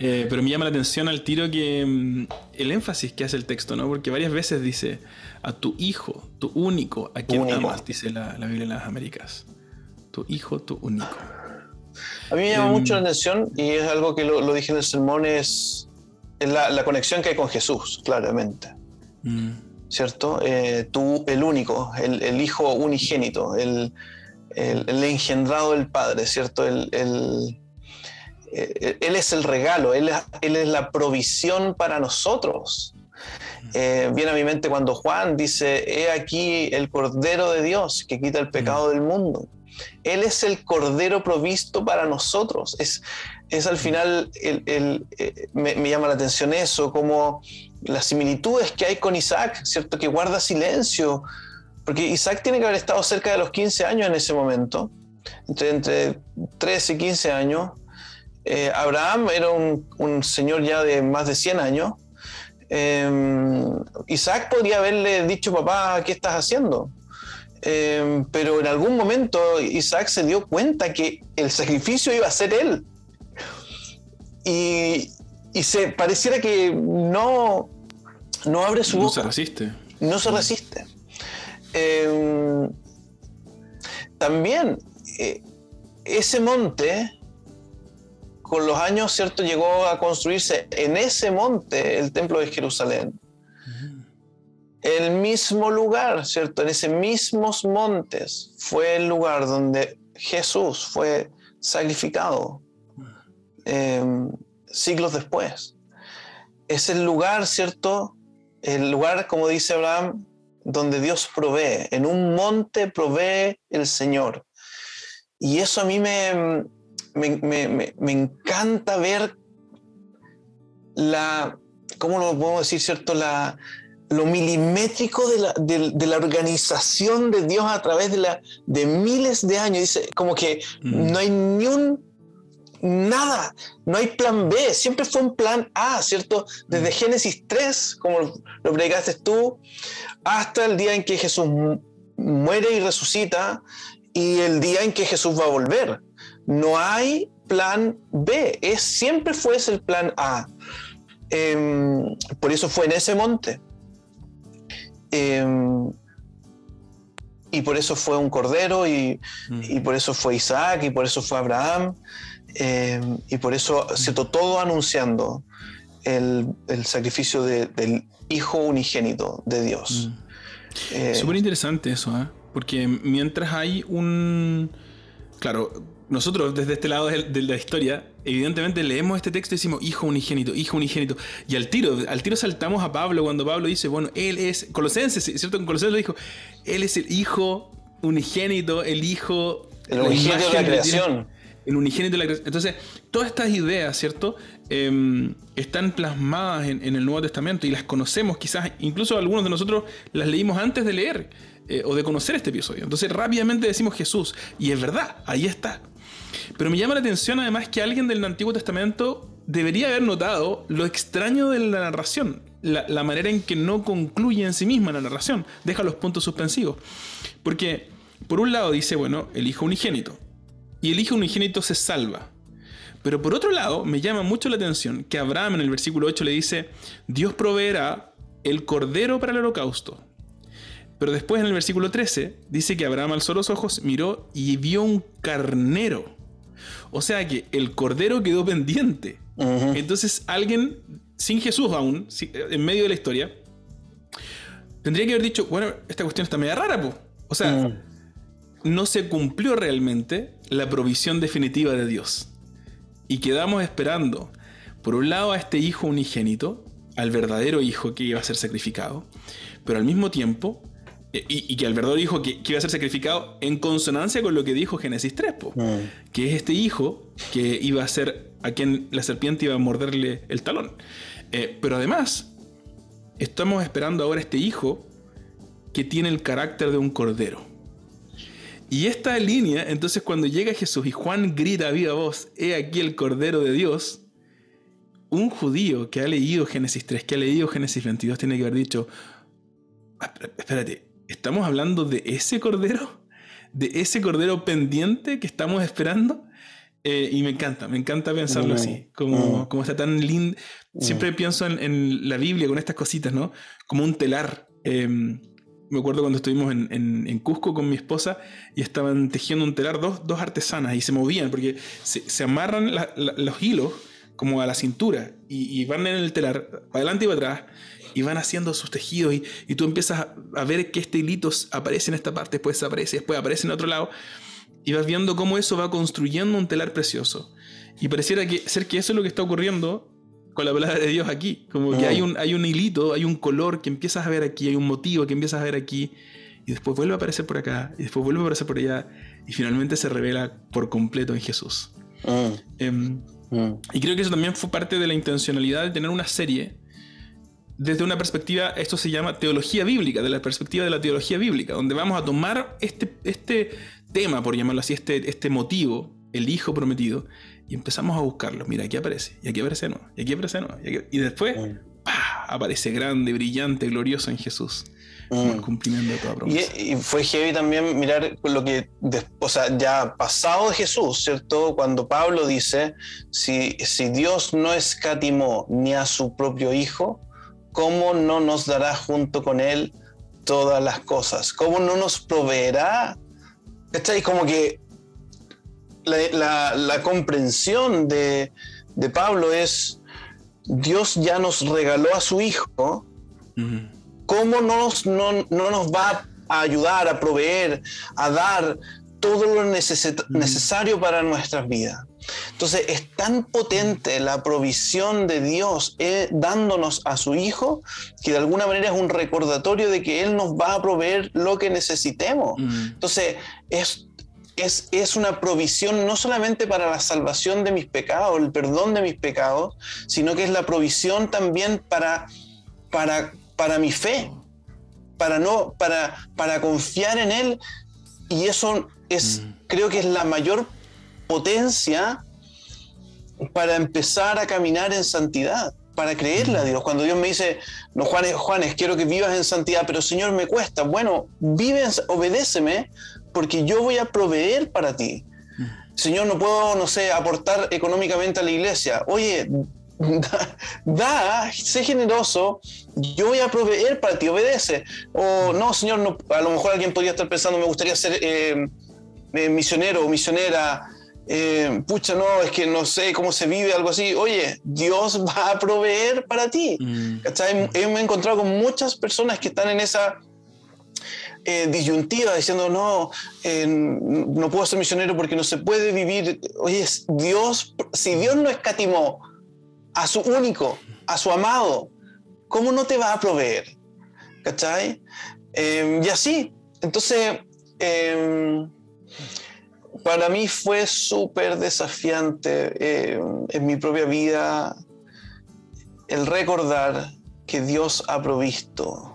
Eh, pero me llama la atención al tiro que mm, el énfasis que hace el texto, ¿no? Porque varias veces dice a tu hijo, tu único, a quien amas, dice la, Biblia en las Américas. Tu hijo, tu único. A mí me llama mucho la em, atención y es algo que lo, lo dije en el sermón, es la, conexión que hay con Jesús, claramente. Mm. ¿Cierto? Eh, tú, el único, el, hijo unigénito, el, engendrado del Padre, ¿cierto? El, eh, él es el regalo, él, él, es la provisión para nosotros. Eh, viene a mi mente cuando Juan dice, he aquí el Cordero de Dios que quita el pecado del mundo. Él es el Cordero provisto para nosotros. Es, es al final, el, eh, me, llama la atención eso, como las similitudes que hay con Isaac, ¿cierto? Que guarda silencio, porque Isaac tiene que haber estado cerca de los 15 años en ese momento, entre, entre 13 y 15 años. Eh, Abraham era un, señor ya de más de 100 años. Em, Isaac podría haberle dicho, papá, ¿qué estás haciendo? Em, pero en algún momento Isaac se dio cuenta que el sacrificio iba a ser él y, se pareciera que no, no abre su boca. No se resiste. No se resiste. Em, también eh, ese monte, con los años, ¿cierto? Llegó a construirse en ese monte el templo de Jerusalén. El mismo lugar, ¿cierto? En ese mismos montes fue el lugar donde Jesús fue sacrificado Em, siglos después. Es el lugar, ¿cierto? El lugar, como dice Abraham, donde Dios provee. En un monte provee el Señor. Y eso a mí me, me, encanta ver la, ¿cómo lo podemos decir, cierto? La, lo milimétrico de la, de, la, organización de Dios a través de, la, de miles de años. Dice, como que mm. no hay ni un nada, no hay plan B, siempre fue un plan A, ¿cierto? Desde mm. Génesis 3, como lo predicaste tú, hasta el día en que Jesús muere y resucita y el día en que Jesús va a volver. No hay plan B, es, siempre fue ese el plan A. Em, por eso fue en ese monte. Em, y por eso fue un cordero, y, mm. y, por eso fue Isaac, y por eso fue Abraham, eh, y por eso se todo anunciando el, sacrificio del Hijo unigénito de Dios. Mm. Eh, Súper interesante eso, ¿eh? porque mientras hay un... Claro, nosotros desde este lado de la historia, evidentemente leemos este texto y decimos, hijo unigénito, hijo unigénito. Y al tiro, al tiro saltamos a Pablo cuando Pablo dice, bueno, él es, Colosenses, ¿cierto? En Colosenses lo dijo, él es el hijo unigénito, el hijo... El unigénito de la creación el unigénito de la Entonces, todas estas ideas, ¿cierto? Em, están plasmadas en, el Nuevo Testamento y las conocemos, quizás incluso algunos de nosotros las leímos antes de leer eh, o de conocer este episodio. Entonces, rápidamente decimos Jesús, y es verdad, ahí está. Pero me llama la atención además que alguien del Antiguo Testamento debería haber notado lo extraño de la narración, la, manera en que no concluye en sí misma la narración, deja los puntos suspensivos. Porque, por un lado, dice, bueno, el Hijo unigénito y el hijo unigénito se salva. Pero por otro lado, me llama mucho la atención que Abraham en el versículo 8 le dice, Dios proveerá el cordero para el holocausto. Pero después en el versículo 13 dice que Abraham alzó los ojos, miró y vio un carnero. O sea que el cordero quedó pendiente. Entonces alguien, sin Jesús aún, en medio de la historia, tendría que haber dicho, bueno, esta cuestión está media rara, pues. O sea, mm. no se cumplió realmente la provisión definitiva de Dios. Y quedamos esperando, por un lado, a este hijo unigénito, al verdadero hijo que iba a ser sacrificado, pero al mismo tiempo, eh, y, que al verdadero hijo que, iba a ser sacrificado en consonancia con lo que dijo Génesis 3, mm. que es este hijo que iba a ser a quien la serpiente iba a morderle el talón. Eh, pero además, estamos esperando ahora este hijo que tiene el carácter de un cordero. Y esta línea, entonces cuando llega Jesús y Juan grita a viva voz, he aquí el cordero de Dios, un judío que ha leído Génesis 3, que ha leído Génesis 22, tiene que haber dicho, ah, espérate, ¿estamos hablando de ese cordero? ¿De ese cordero pendiente que estamos esperando? Eh, y me encanta, me encanta pensarlo así, como, como está tan lindo. Siempre pienso en, la Biblia con estas cositas, ¿no? Como un telar. Em, me acuerdo cuando estuvimos en, Cusco con mi esposa y estaban tejiendo un telar dos, dos artesanas y se movían porque se, amarran los hilos como a la cintura y, van en el telar, para adelante y para atrás, y van haciendo sus tejidos y, y tú empiezas a, ver que este hilito aparece en esta parte, después aparece, después aparece en otro lado y vas viendo cómo eso va construyendo un telar precioso. Y pareciera que, ser que eso es lo que está ocurriendo con la palabra de Dios aquí. Como que hay mm. un, hay un hilito, hay un color que empiezas a ver aquí, hay un motivo que empiezas a ver aquí, y después vuelve a aparecer por acá, y después vuelve a aparecer por allá, y finalmente se revela por completo en Jesús. Mm. Em, mm. Y creo que eso también fue parte de la intencionalidad de tener una serie desde una perspectiva, esto se llama teología bíblica, de la perspectiva de la teología bíblica, donde vamos a tomar este, este tema, por llamarlo así, este, este motivo, el hijo prometido, y empezamos a buscarlo. Mira, aquí aparece, y aquí aparece no, y aquí aparece no, y, después aparece grande, brillante, glorioso en Jesús. Como el mm. cumplimiento de toda promesa. Y, fue heavy también mirar lo que, o sea, ya pasado de Jesús, ¿cierto? Cuando Pablo dice, si, si Dios no escatimó ni a su propio hijo, ¿cómo no nos dará junto con él todas las cosas? ¿Cómo no nos proveerá ¿Cachai? Como que la, comprensión de, Pablo es, Dios ya nos regaló a su Hijo, ¿cómo nos, no, nos va a ayudar, a proveer, a dar todo lo necesario para nuestras vidas? Entonces es tan potente la provisión de Dios eh, dándonos a su Hijo que de alguna manera es un recordatorio de que Él nos va a proveer lo que necesitemos. Mm. Entonces es, es, es, una provisión no solamente para la salvación de mis pecados, el perdón de mis pecados, sino que es la provisión también para, para, para mi fe, para, no, para, para confiar en Él. Y eso es, mm. creo que es la mayor potencia para empezar a caminar en santidad, para creerle a Dios. Cuando Dios me dice, no, Juanes, Juanes, quiero que vivas en santidad, pero Señor, me cuesta. Bueno, vive, obedéceme, porque yo voy a proveer para ti. Señor, no puedo, no sé, aportar económicamente a la iglesia. Oye, da, sé generoso, yo voy a proveer para ti, obedece. O no, Señor, no, a lo mejor alguien podría estar pensando, me gustaría ser eh, eh, misionero o misionera eh, pucha, no, es que no sé cómo se vive, algo así. Oye, Dios va a proveer para ti. Mm. Me he encontrado con muchas personas que están en esa eh, disyuntiva diciendo, no, eh, no puedo ser misionero porque no se puede vivir. Oye, Dios, si Dios no escatimó a su único, a su amado, ¿cómo no te va a proveer? ¿Cachai? y así. Entonces, para mí fue súper desafiante eh, en mi propia vida el recordar que Dios ha provisto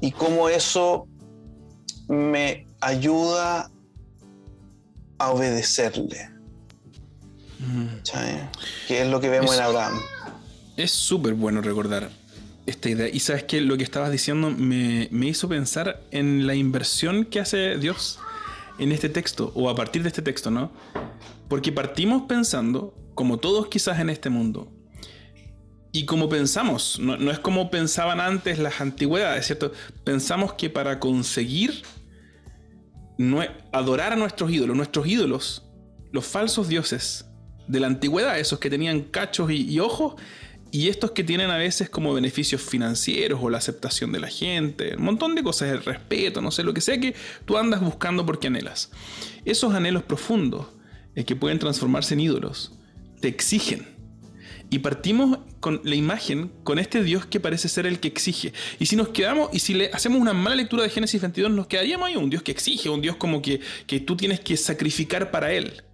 y cómo eso me ayuda a obedecerle. Que es lo que vemos en Abraham. Es súper bueno recordar esta idea. Y sabes que lo que estabas diciendo me, me hizo pensar en la inversión que hace Dios en este texto, o a partir de este texto, ¿no? Porque partimos pensando, como todos quizás en este mundo, y como pensamos, no, es como pensaban antes las antigüedades, ¿cierto? Pensamos que para conseguir adorar a nuestros ídolos, nuestros ídolos, los falsos dioses de la antigüedad, esos que tenían cachos y, ojos, y estos que tienen a veces como beneficios financieros o la aceptación de la gente, un montón de cosas, el respeto, no sé, lo que sea que tú andas buscando porque anhelas. Esos anhelos profundos, eh, que pueden transformarse en ídolos, te exigen y partimos con la imagen, con este Dios que parece ser el que exige. Y si nos quedamos, y si le hacemos una mala lectura de Génesis 22, nos quedaríamos ahí un Dios que exige, un Dios como que, que tú tienes que sacrificar para Él.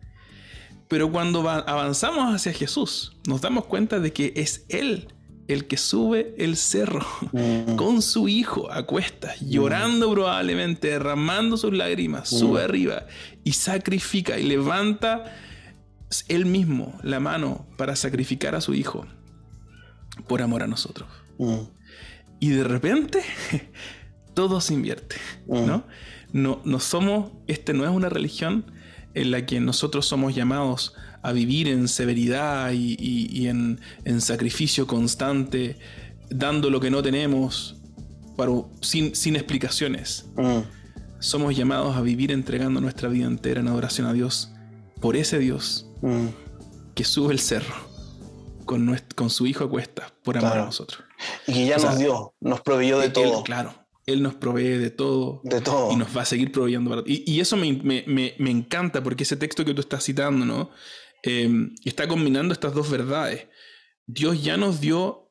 Pero cuando avanzamos hacia Jesús, nos damos cuenta de que es Él el que sube el cerro mm. con su hijo a cuestas, llorando probablemente, derramando sus lágrimas, sube mm. arriba y sacrifica y levanta él mismo la mano para sacrificar a su hijo por amor a nosotros. Mm. Y de repente todo se invierte, mm. ¿no? ¿no? No somos, este no es una religión en la que nosotros somos llamados a vivir en severidad y, en, sacrificio constante, dando lo que no tenemos, sin, sin explicaciones. Mm. Somos llamados a vivir entregando nuestra vida entera en adoración a Dios, por ese Dios Mm. que sube el cerro con, con su hijo a cuestas por amar a nosotros. Y que ya nos dio, nos proveyó de todo. Claro, Él nos provee de todo. De todo. Y nos va a seguir proveyendo. Y, y eso me, me, me, encanta porque ese texto que tú estás citando, ¿no? Em, está combinando estas dos verdades. Dios ya nos dio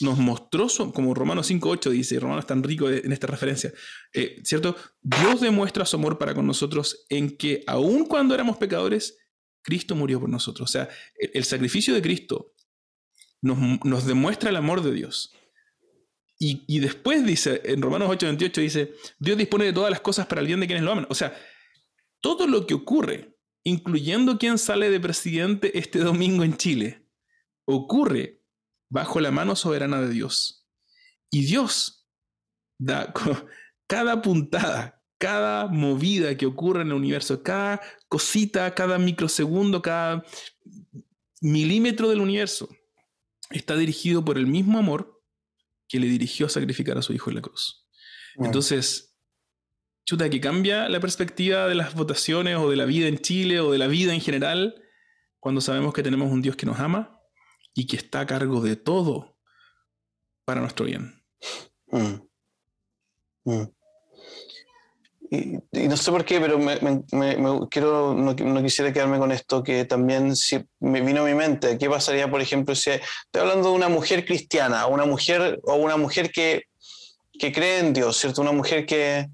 nos mostró, como Romanos 5.8 dice, Romanos es tan rico en esta referencia, eh, ¿cierto? Dios demuestra su amor para con nosotros en que aun cuando éramos pecadores, Cristo murió por nosotros. O sea, el sacrificio de Cristo nos, demuestra el amor de Dios. Y, después dice, en Romanos 8:28 dice, Dios dispone de todas las cosas para el bien de quienes lo aman. O sea, todo lo que ocurre, incluyendo quien sale de presidente este domingo en Chile, ocurre bajo la mano soberana de Dios. Y Dios da cada puntada, cada movida que ocurre en el universo, cada cosita, cada microsegundo, cada milímetro del universo, está dirigido por el mismo amor que le dirigió a sacrificar a su hijo en la cruz. Entonces, chuta, que cambia la perspectiva de las votaciones o de la vida en Chile o de la vida en general cuando sabemos que tenemos un Dios que nos ama y que está a cargo de todo para nuestro bien. Mm. Mm. Y, no sé por qué, pero me, quiero, no, quisiera quedarme con esto, que también si me vino a mi mente, ¿qué pasaría, por ejemplo, si estoy hablando de una mujer cristiana, una mujer o una mujer que, que cree en Dios, ¿cierto? Una mujer que,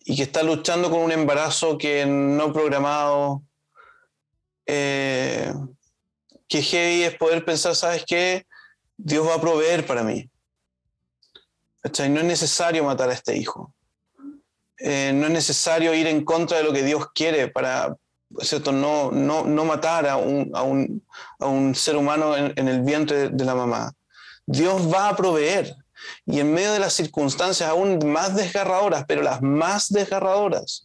y que está luchando con un embarazo que no programado, eh, que heavy es poder pensar, ¿sabes qué? Dios va a proveer para mí. No es necesario matar a este hijo eh, no es necesario ir en contra de lo que Dios quiere para ¿cierto? No, no, no matar a un, a, un, a un, ser humano en, el vientre de, la mamá. Dios va a proveer. Y en medio de las circunstancias aún más desgarradoras, pero las más desgarradoras,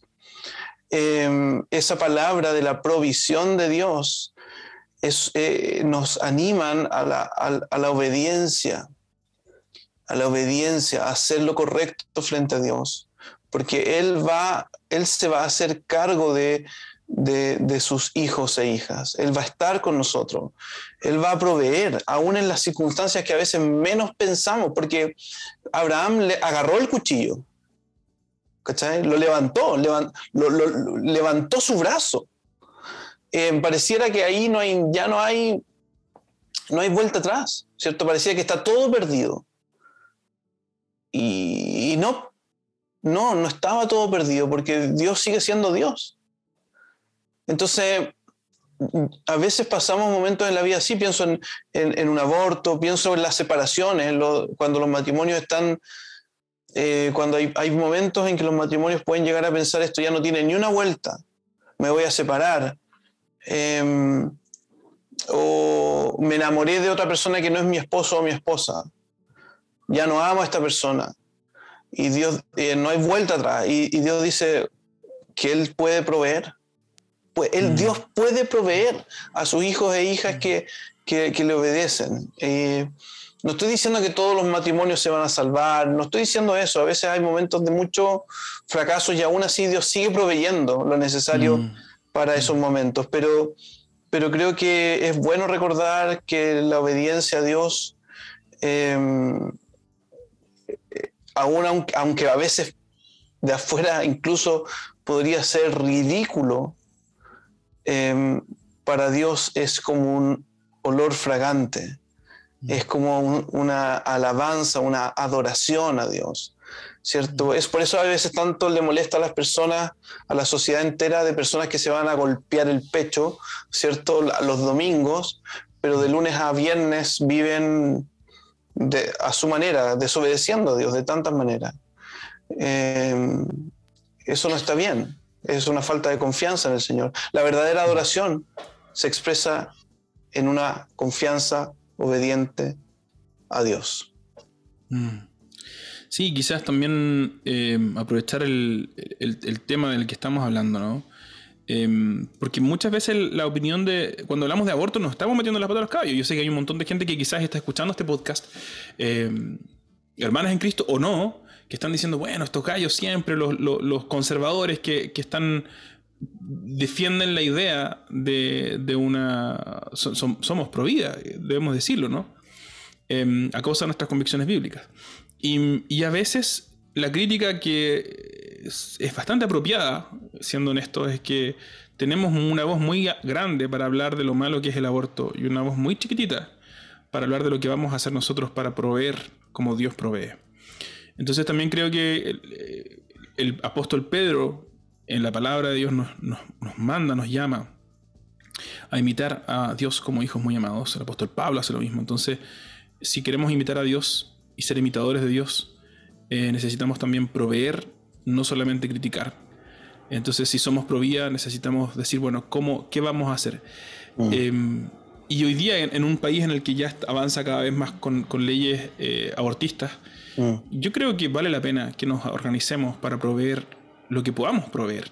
em, esa palabra de la provisión de Dios eh, nos animan a la, a la obediencia, a la obediencia, a hacer lo correcto frente a Dios porque Él, va, él se va a hacer cargo de, de, sus hijos e hijas. Él va a estar con nosotros. Él va a proveer, aún en las circunstancias que a veces menos pensamos, porque Abraham le agarró el cuchillo, ¿cachai? Lo levantó, levantó su brazo. Eh, pareciera que ahí no hay, ya no hay, no hay vuelta atrás, ¿cierto? Parecía que está todo perdido. Y, y no, no, no estaba todo perdido porque Dios sigue siendo Dios. Entonces, a veces pasamos momentos en la vida así, pienso en, un aborto, pienso en las separaciones, cuando los matrimonios están, eh, cuando hay, momentos en que los matrimonios pueden llegar a pensar esto ya no tiene ni una vuelta, me voy a separar, em, o me enamoré de otra persona que no es mi esposo o mi esposa, ya no amo a esta persona y Dios, eh, no hay vuelta atrás. Y, Dios dice que Él puede proveer. Pues el mm. Dios puede proveer a sus hijos e hijas que, que, le obedecen. Eh, no estoy diciendo que todos los matrimonios se van a salvar, no estoy diciendo eso. A veces hay momentos de mucho fracaso y aún así Dios sigue proveyendo lo necesario mm. para esos momentos. Pero, pero creo que es bueno recordar que la obediencia a Dios, em, aún aunque a veces de afuera incluso podría ser ridículo, em, para Dios es como un olor fragante, mm. es como una alabanza, una adoración a Dios, ¿cierto? Mm. Es por eso a veces tanto le molesta a las personas, a la sociedad entera de personas que se van a golpear el pecho, ¿cierto? Los domingos, pero de lunes a viernes viven a su manera, desobedeciendo a Dios de tantas maneras. Em, eso no está bien. Es una falta de confianza en el Señor. La verdadera adoración se expresa en una confianza obediente a Dios. Mm. Sí, quizás también em, aprovechar el, tema del que estamos hablando, ¿no? Em, porque muchas veces la opinión de. Cuando hablamos de aborto, nos estamos metiendo la pata a los caballos. Yo sé que hay un montón de gente que quizás está escuchando este podcast, hermanas en Cristo o no, que están diciendo, bueno, estos gallos siempre, los, conservadores que, están defienden la idea de, una... somos pro vida, debemos decirlo, ¿no? Em, a causa de nuestras convicciones bíblicas. Y, a veces la crítica que es, bastante apropiada, siendo honesto, es que tenemos una voz muy grande para hablar de lo malo que es el aborto y una voz muy chiquitita para hablar de lo que vamos a hacer nosotros para proveer como Dios provee. Entonces también creo que el, apóstol Pedro en la palabra de Dios nos, manda, nos llama a imitar a Dios como hijos muy amados. El apóstol Pablo hace lo mismo. Entonces, si queremos imitar a Dios y ser imitadores de Dios, eh, necesitamos también proveer, no solamente criticar. Entonces, si somos pro necesitamos decir, bueno, ¿cómo, ¿qué vamos a hacer? Mm. Em, y hoy día, en, un país en el que ya avanza cada vez más con, leyes eh, abortistas, Mm. Yo creo que vale la pena que nos organicemos para proveer lo que podamos proveer.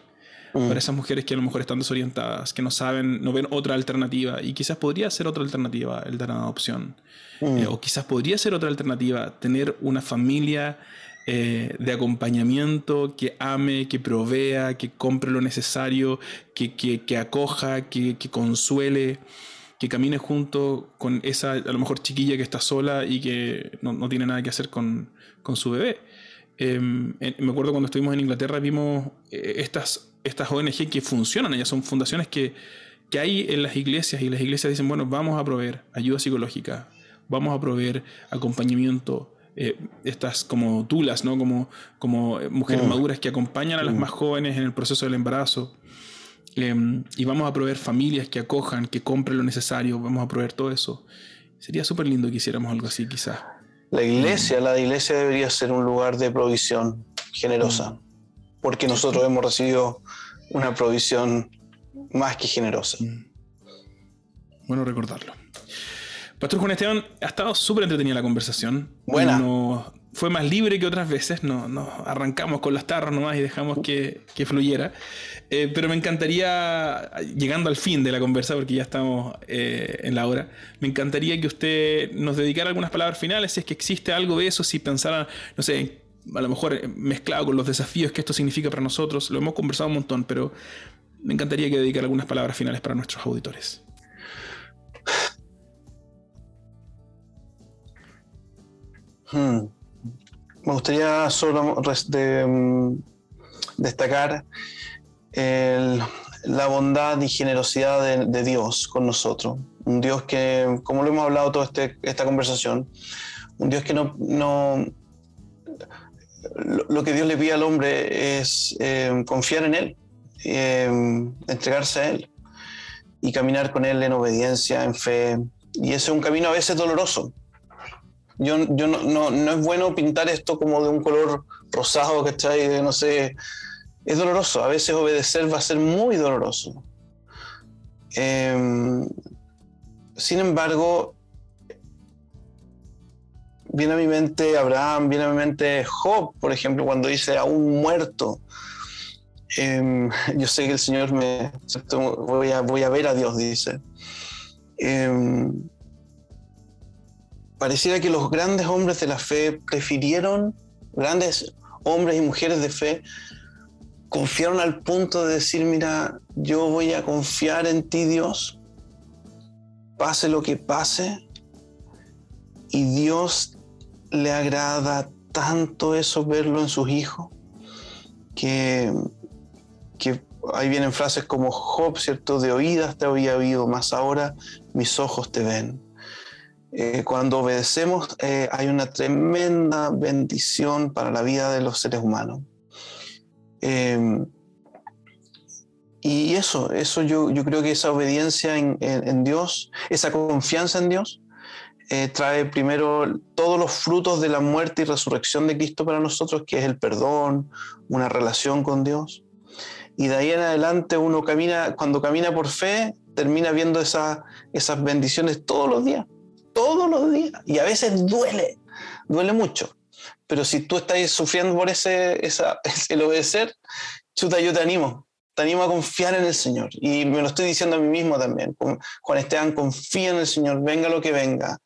Mm. Para esas mujeres que a lo mejor están desorientadas, que no saben, no ven otra alternativa. Y quizás podría ser otra alternativa el dar una adopción. Eh, o quizás podría ser otra alternativa tener una familia eh, de acompañamiento que ame, que provea, que compre lo necesario, que, que, que acoja, que, que consuele que camine junto con esa, a lo mejor chiquilla que está sola y que no, tiene nada que hacer con, su bebé. Em, me acuerdo cuando estuvimos en Inglaterra vimos eh, estas, estas ONG que funcionan, ellas son fundaciones que, hay en las iglesias y las iglesias dicen, bueno, vamos a proveer ayuda psicológica, vamos a proveer acompañamiento, eh, estas como tulas, ¿no? como, como mujeres mm. maduras que acompañan a las mm. más jóvenes en el proceso del embarazo. Em, y vamos a proveer familias que acojan, que compren lo necesario, vamos a proveer todo eso. Sería súper lindo que hiciéramos algo así, quizás. La iglesia, la iglesia debería ser un lugar de provisión generosa, mm. porque nosotros hemos recibido una provisión más que generosa. Bueno recordarlo. Pastor Juan Esteban, ha estado súper entretenida la conversación. Buena. fue más libre que otras veces, nos no, arrancamos con las tarras nomás y dejamos que, que fluyera. Eh, pero me encantaría, llegando al fin de la conversa, porque ya estamos eh, en la hora, me encantaría que usted nos dedicara algunas palabras finales, si es que existe algo de eso, si pensara, no sé, a lo mejor mezclado con los desafíos que esto significa para nosotros, lo hemos conversado un montón, pero me encantaría que dedicara algunas palabras finales para nuestros auditores. Hmm. Me gustaría solo mm, destacar la bondad y generosidad de, Dios con nosotros. Un Dios que, como lo hemos hablado toda este, esta conversación, un Dios que no, no lo, que Dios le pide al hombre es eh, confiar en Él, eh, entregarse a Él y caminar con Él en obediencia, en fe. Y ese es un camino a veces doloroso. Yo, yo no, no, es bueno pintar esto como de un color rosado, ¿cachai? De, no sé, es doloroso, a veces obedecer va a ser muy doloroso. Em, sin embargo, viene a mi mente Abraham, viene a mi mente Job, por ejemplo, cuando dice a un muerto, Em, yo sé que el Señor me... Voy a, voy a ver a Dios, dice. Em, pareciera que los grandes hombres de la fe prefirieron, grandes hombres y mujeres de fe, confiaron al punto de decir, mira, yo voy a confiar en ti Dios, pase lo que pase, y Dios le agrada tanto eso verlo en sus hijos, que, ahí vienen frases como Job, ¿cierto? De oídas te había oído, más ahora mis ojos te ven. Eh, cuando obedecemos eh, hay una tremenda bendición para la vida de los seres humanos. Em, y eso, eso yo, yo, creo que esa obediencia en, en, Dios, esa confianza en Dios, eh, trae primero todos los frutos de la muerte y resurrección de Cristo para nosotros, que es el perdón, una relación con Dios. Y de ahí en adelante uno camina, cuando camina por fe, termina viendo esa, esas bendiciones todos los días, todos los días. Y a veces duele, duele mucho. Pero si tú estás sufriendo por ese, esa, el obedecer, chuta, yo te animo. Te animo a confiar en el Señor. Y me lo estoy diciendo a mí mismo también. Juan Esteban, confía en el Señor, venga lo que venga.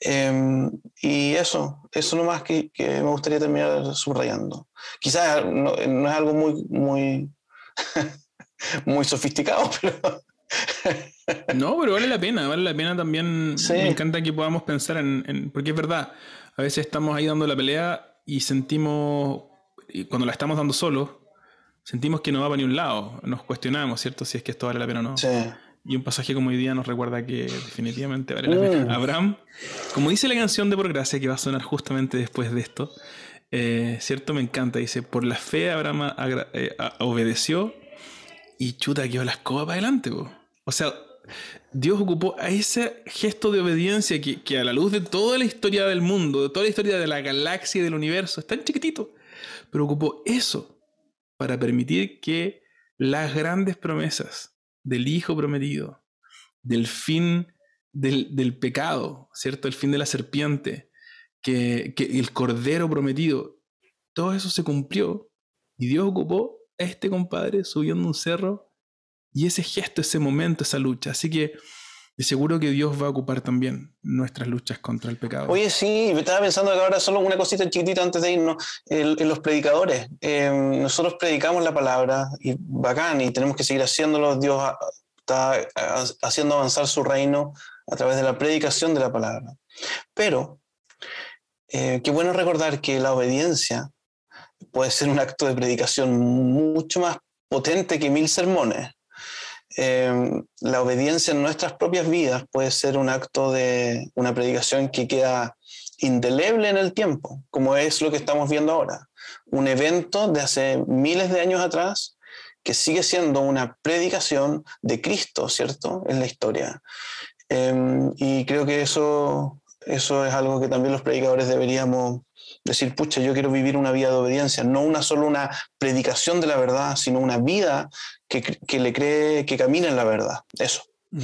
Em, y eso, eso nomás que, que me gustaría terminar subrayando. Quizás no, es algo muy, muy, muy sofisticado, pero... no, pero vale la pena, vale la pena también. Me encanta que podamos pensar en, en, Porque es verdad, a veces estamos ahí dando la pelea y sentimos, y cuando la estamos dando solo, sentimos que no va para ni un lado. Nos cuestionamos, ¿cierto? Si es que esto vale la pena o no. Y un pasaje como hoy día nos recuerda que definitivamente vale la pena. Mm. Abraham, como dice la canción de Por Gracia, que va a sonar justamente después de esto, eh, ¿cierto? Me encanta. Dice, por la fe Abraham eh, obedeció y chuta, quedó la escoba para adelante. O sea, Dios ocupó a ese gesto de obediencia que, a la luz de toda la historia del mundo, de toda la historia de la galaxia y del universo, es tan chiquitito, pero ocupó eso para permitir que las grandes promesas del Hijo prometido, del fin del, pecado, ¿cierto? El fin de la serpiente, que, que el Cordero prometido, todo eso se cumplió y Dios ocupó a este compadre subiendo un cerro y ese gesto, ese momento, esa lucha. Así que de seguro que Dios va a ocupar también nuestras luchas contra el pecado. Oye, sí, me estaba pensando que ahora solo una cosita chiquitita antes de irnos. En, los predicadores. Em, nosotros predicamos la palabra y bacán, y tenemos que seguir haciéndolo. Dios está haciendo avanzar su reino a través de la predicación de la palabra. Pero, eh, qué bueno recordar que la obediencia puede ser un acto de predicación mucho más potente que mil sermones. Em, la obediencia en nuestras propias vidas puede ser un acto de una predicación que queda indeleble en el tiempo, como es lo que estamos viendo ahora. Un evento de hace miles de años atrás que sigue siendo una predicación de Cristo, ¿cierto? En la historia. Em, y creo que eso, eso es algo que también los predicadores deberíamos decir, pucha, yo quiero vivir una vida de obediencia, no una solo una predicación de la verdad, sino una vida que, le cree que camina en la verdad. Eso. Mm.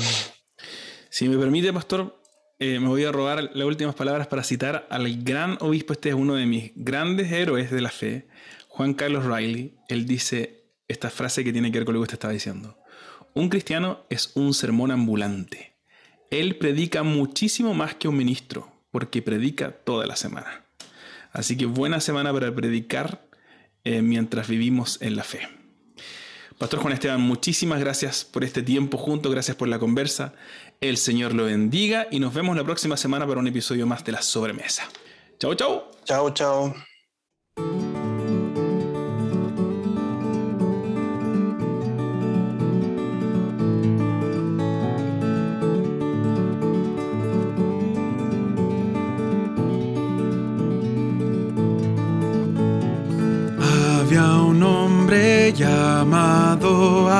Si me permite, pastor, eh, me voy a robar las últimas palabras para citar al gran obispo, este es uno de mis grandes héroes de la fe, Juan Carlos Riley. Él dice esta frase que tiene que ver con lo que usted estaba diciendo. Un cristiano es un sermón ambulante. Él predica muchísimo más que un ministro, porque predica toda la semana. Así que buena semana para predicar eh, mientras vivimos en la fe. Pastor Juan Esteban, muchísimas gracias por este tiempo junto, gracias por la conversa. El Señor lo bendiga y nos vemos la próxima semana para un episodio más de la sobremesa. Chao, chao. Chao, chao.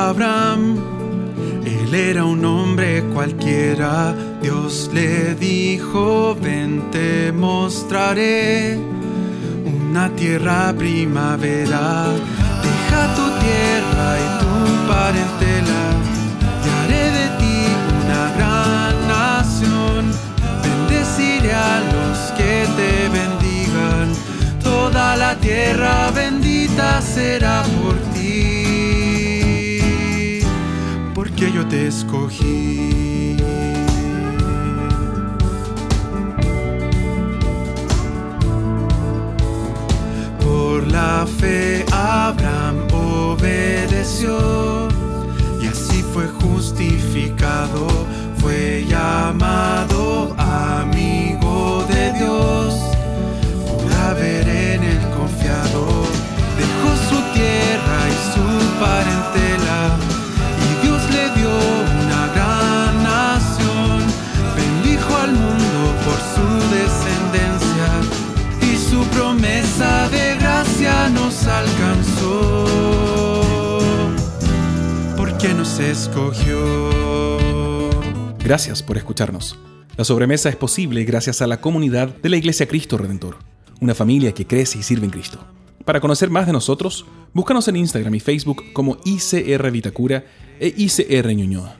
Abraham. Él era un hombre cualquiera. Dios le dijo, ven te mostraré una tierra primavera. Deja tu tierra y tu parentela y haré de ti una gran nación. Bendeciré a los que te bendigan. Toda la tierra bendita será por ti. Escogí. Por la fe Abraham obedeció y así fue justificado, fue llamado Gracias por escucharnos. La sobremesa es posible gracias a la comunidad de la Iglesia Cristo Redentor, una familia que crece y sirve en Cristo. Para conocer más de nosotros, búscanos en Instagram y Facebook como ICR Vitacura e ICR Ñuñoa.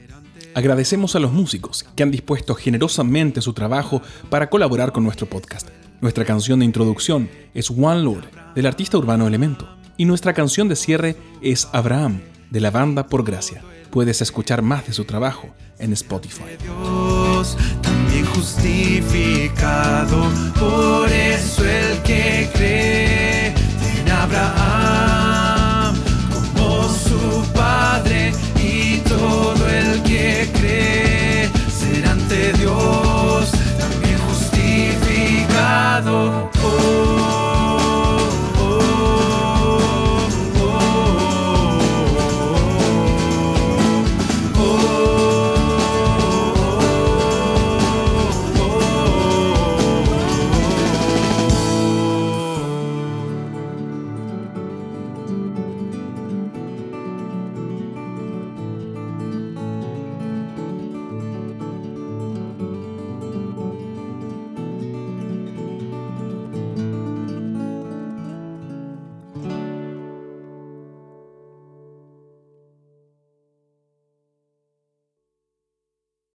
Agradecemos a los músicos que han dispuesto generosamente su trabajo para colaborar con nuestro podcast. Nuestra canción de introducción es One Lord, del artista urbano Elemento, y nuestra canción de cierre es Abraham, de la banda Por Gracia. Puedes escuchar más de su trabajo en Spotify. Dios, también justificado, por eso el que cree en Abraham como su padre y todo el que cree será ante Dios también justificado. Por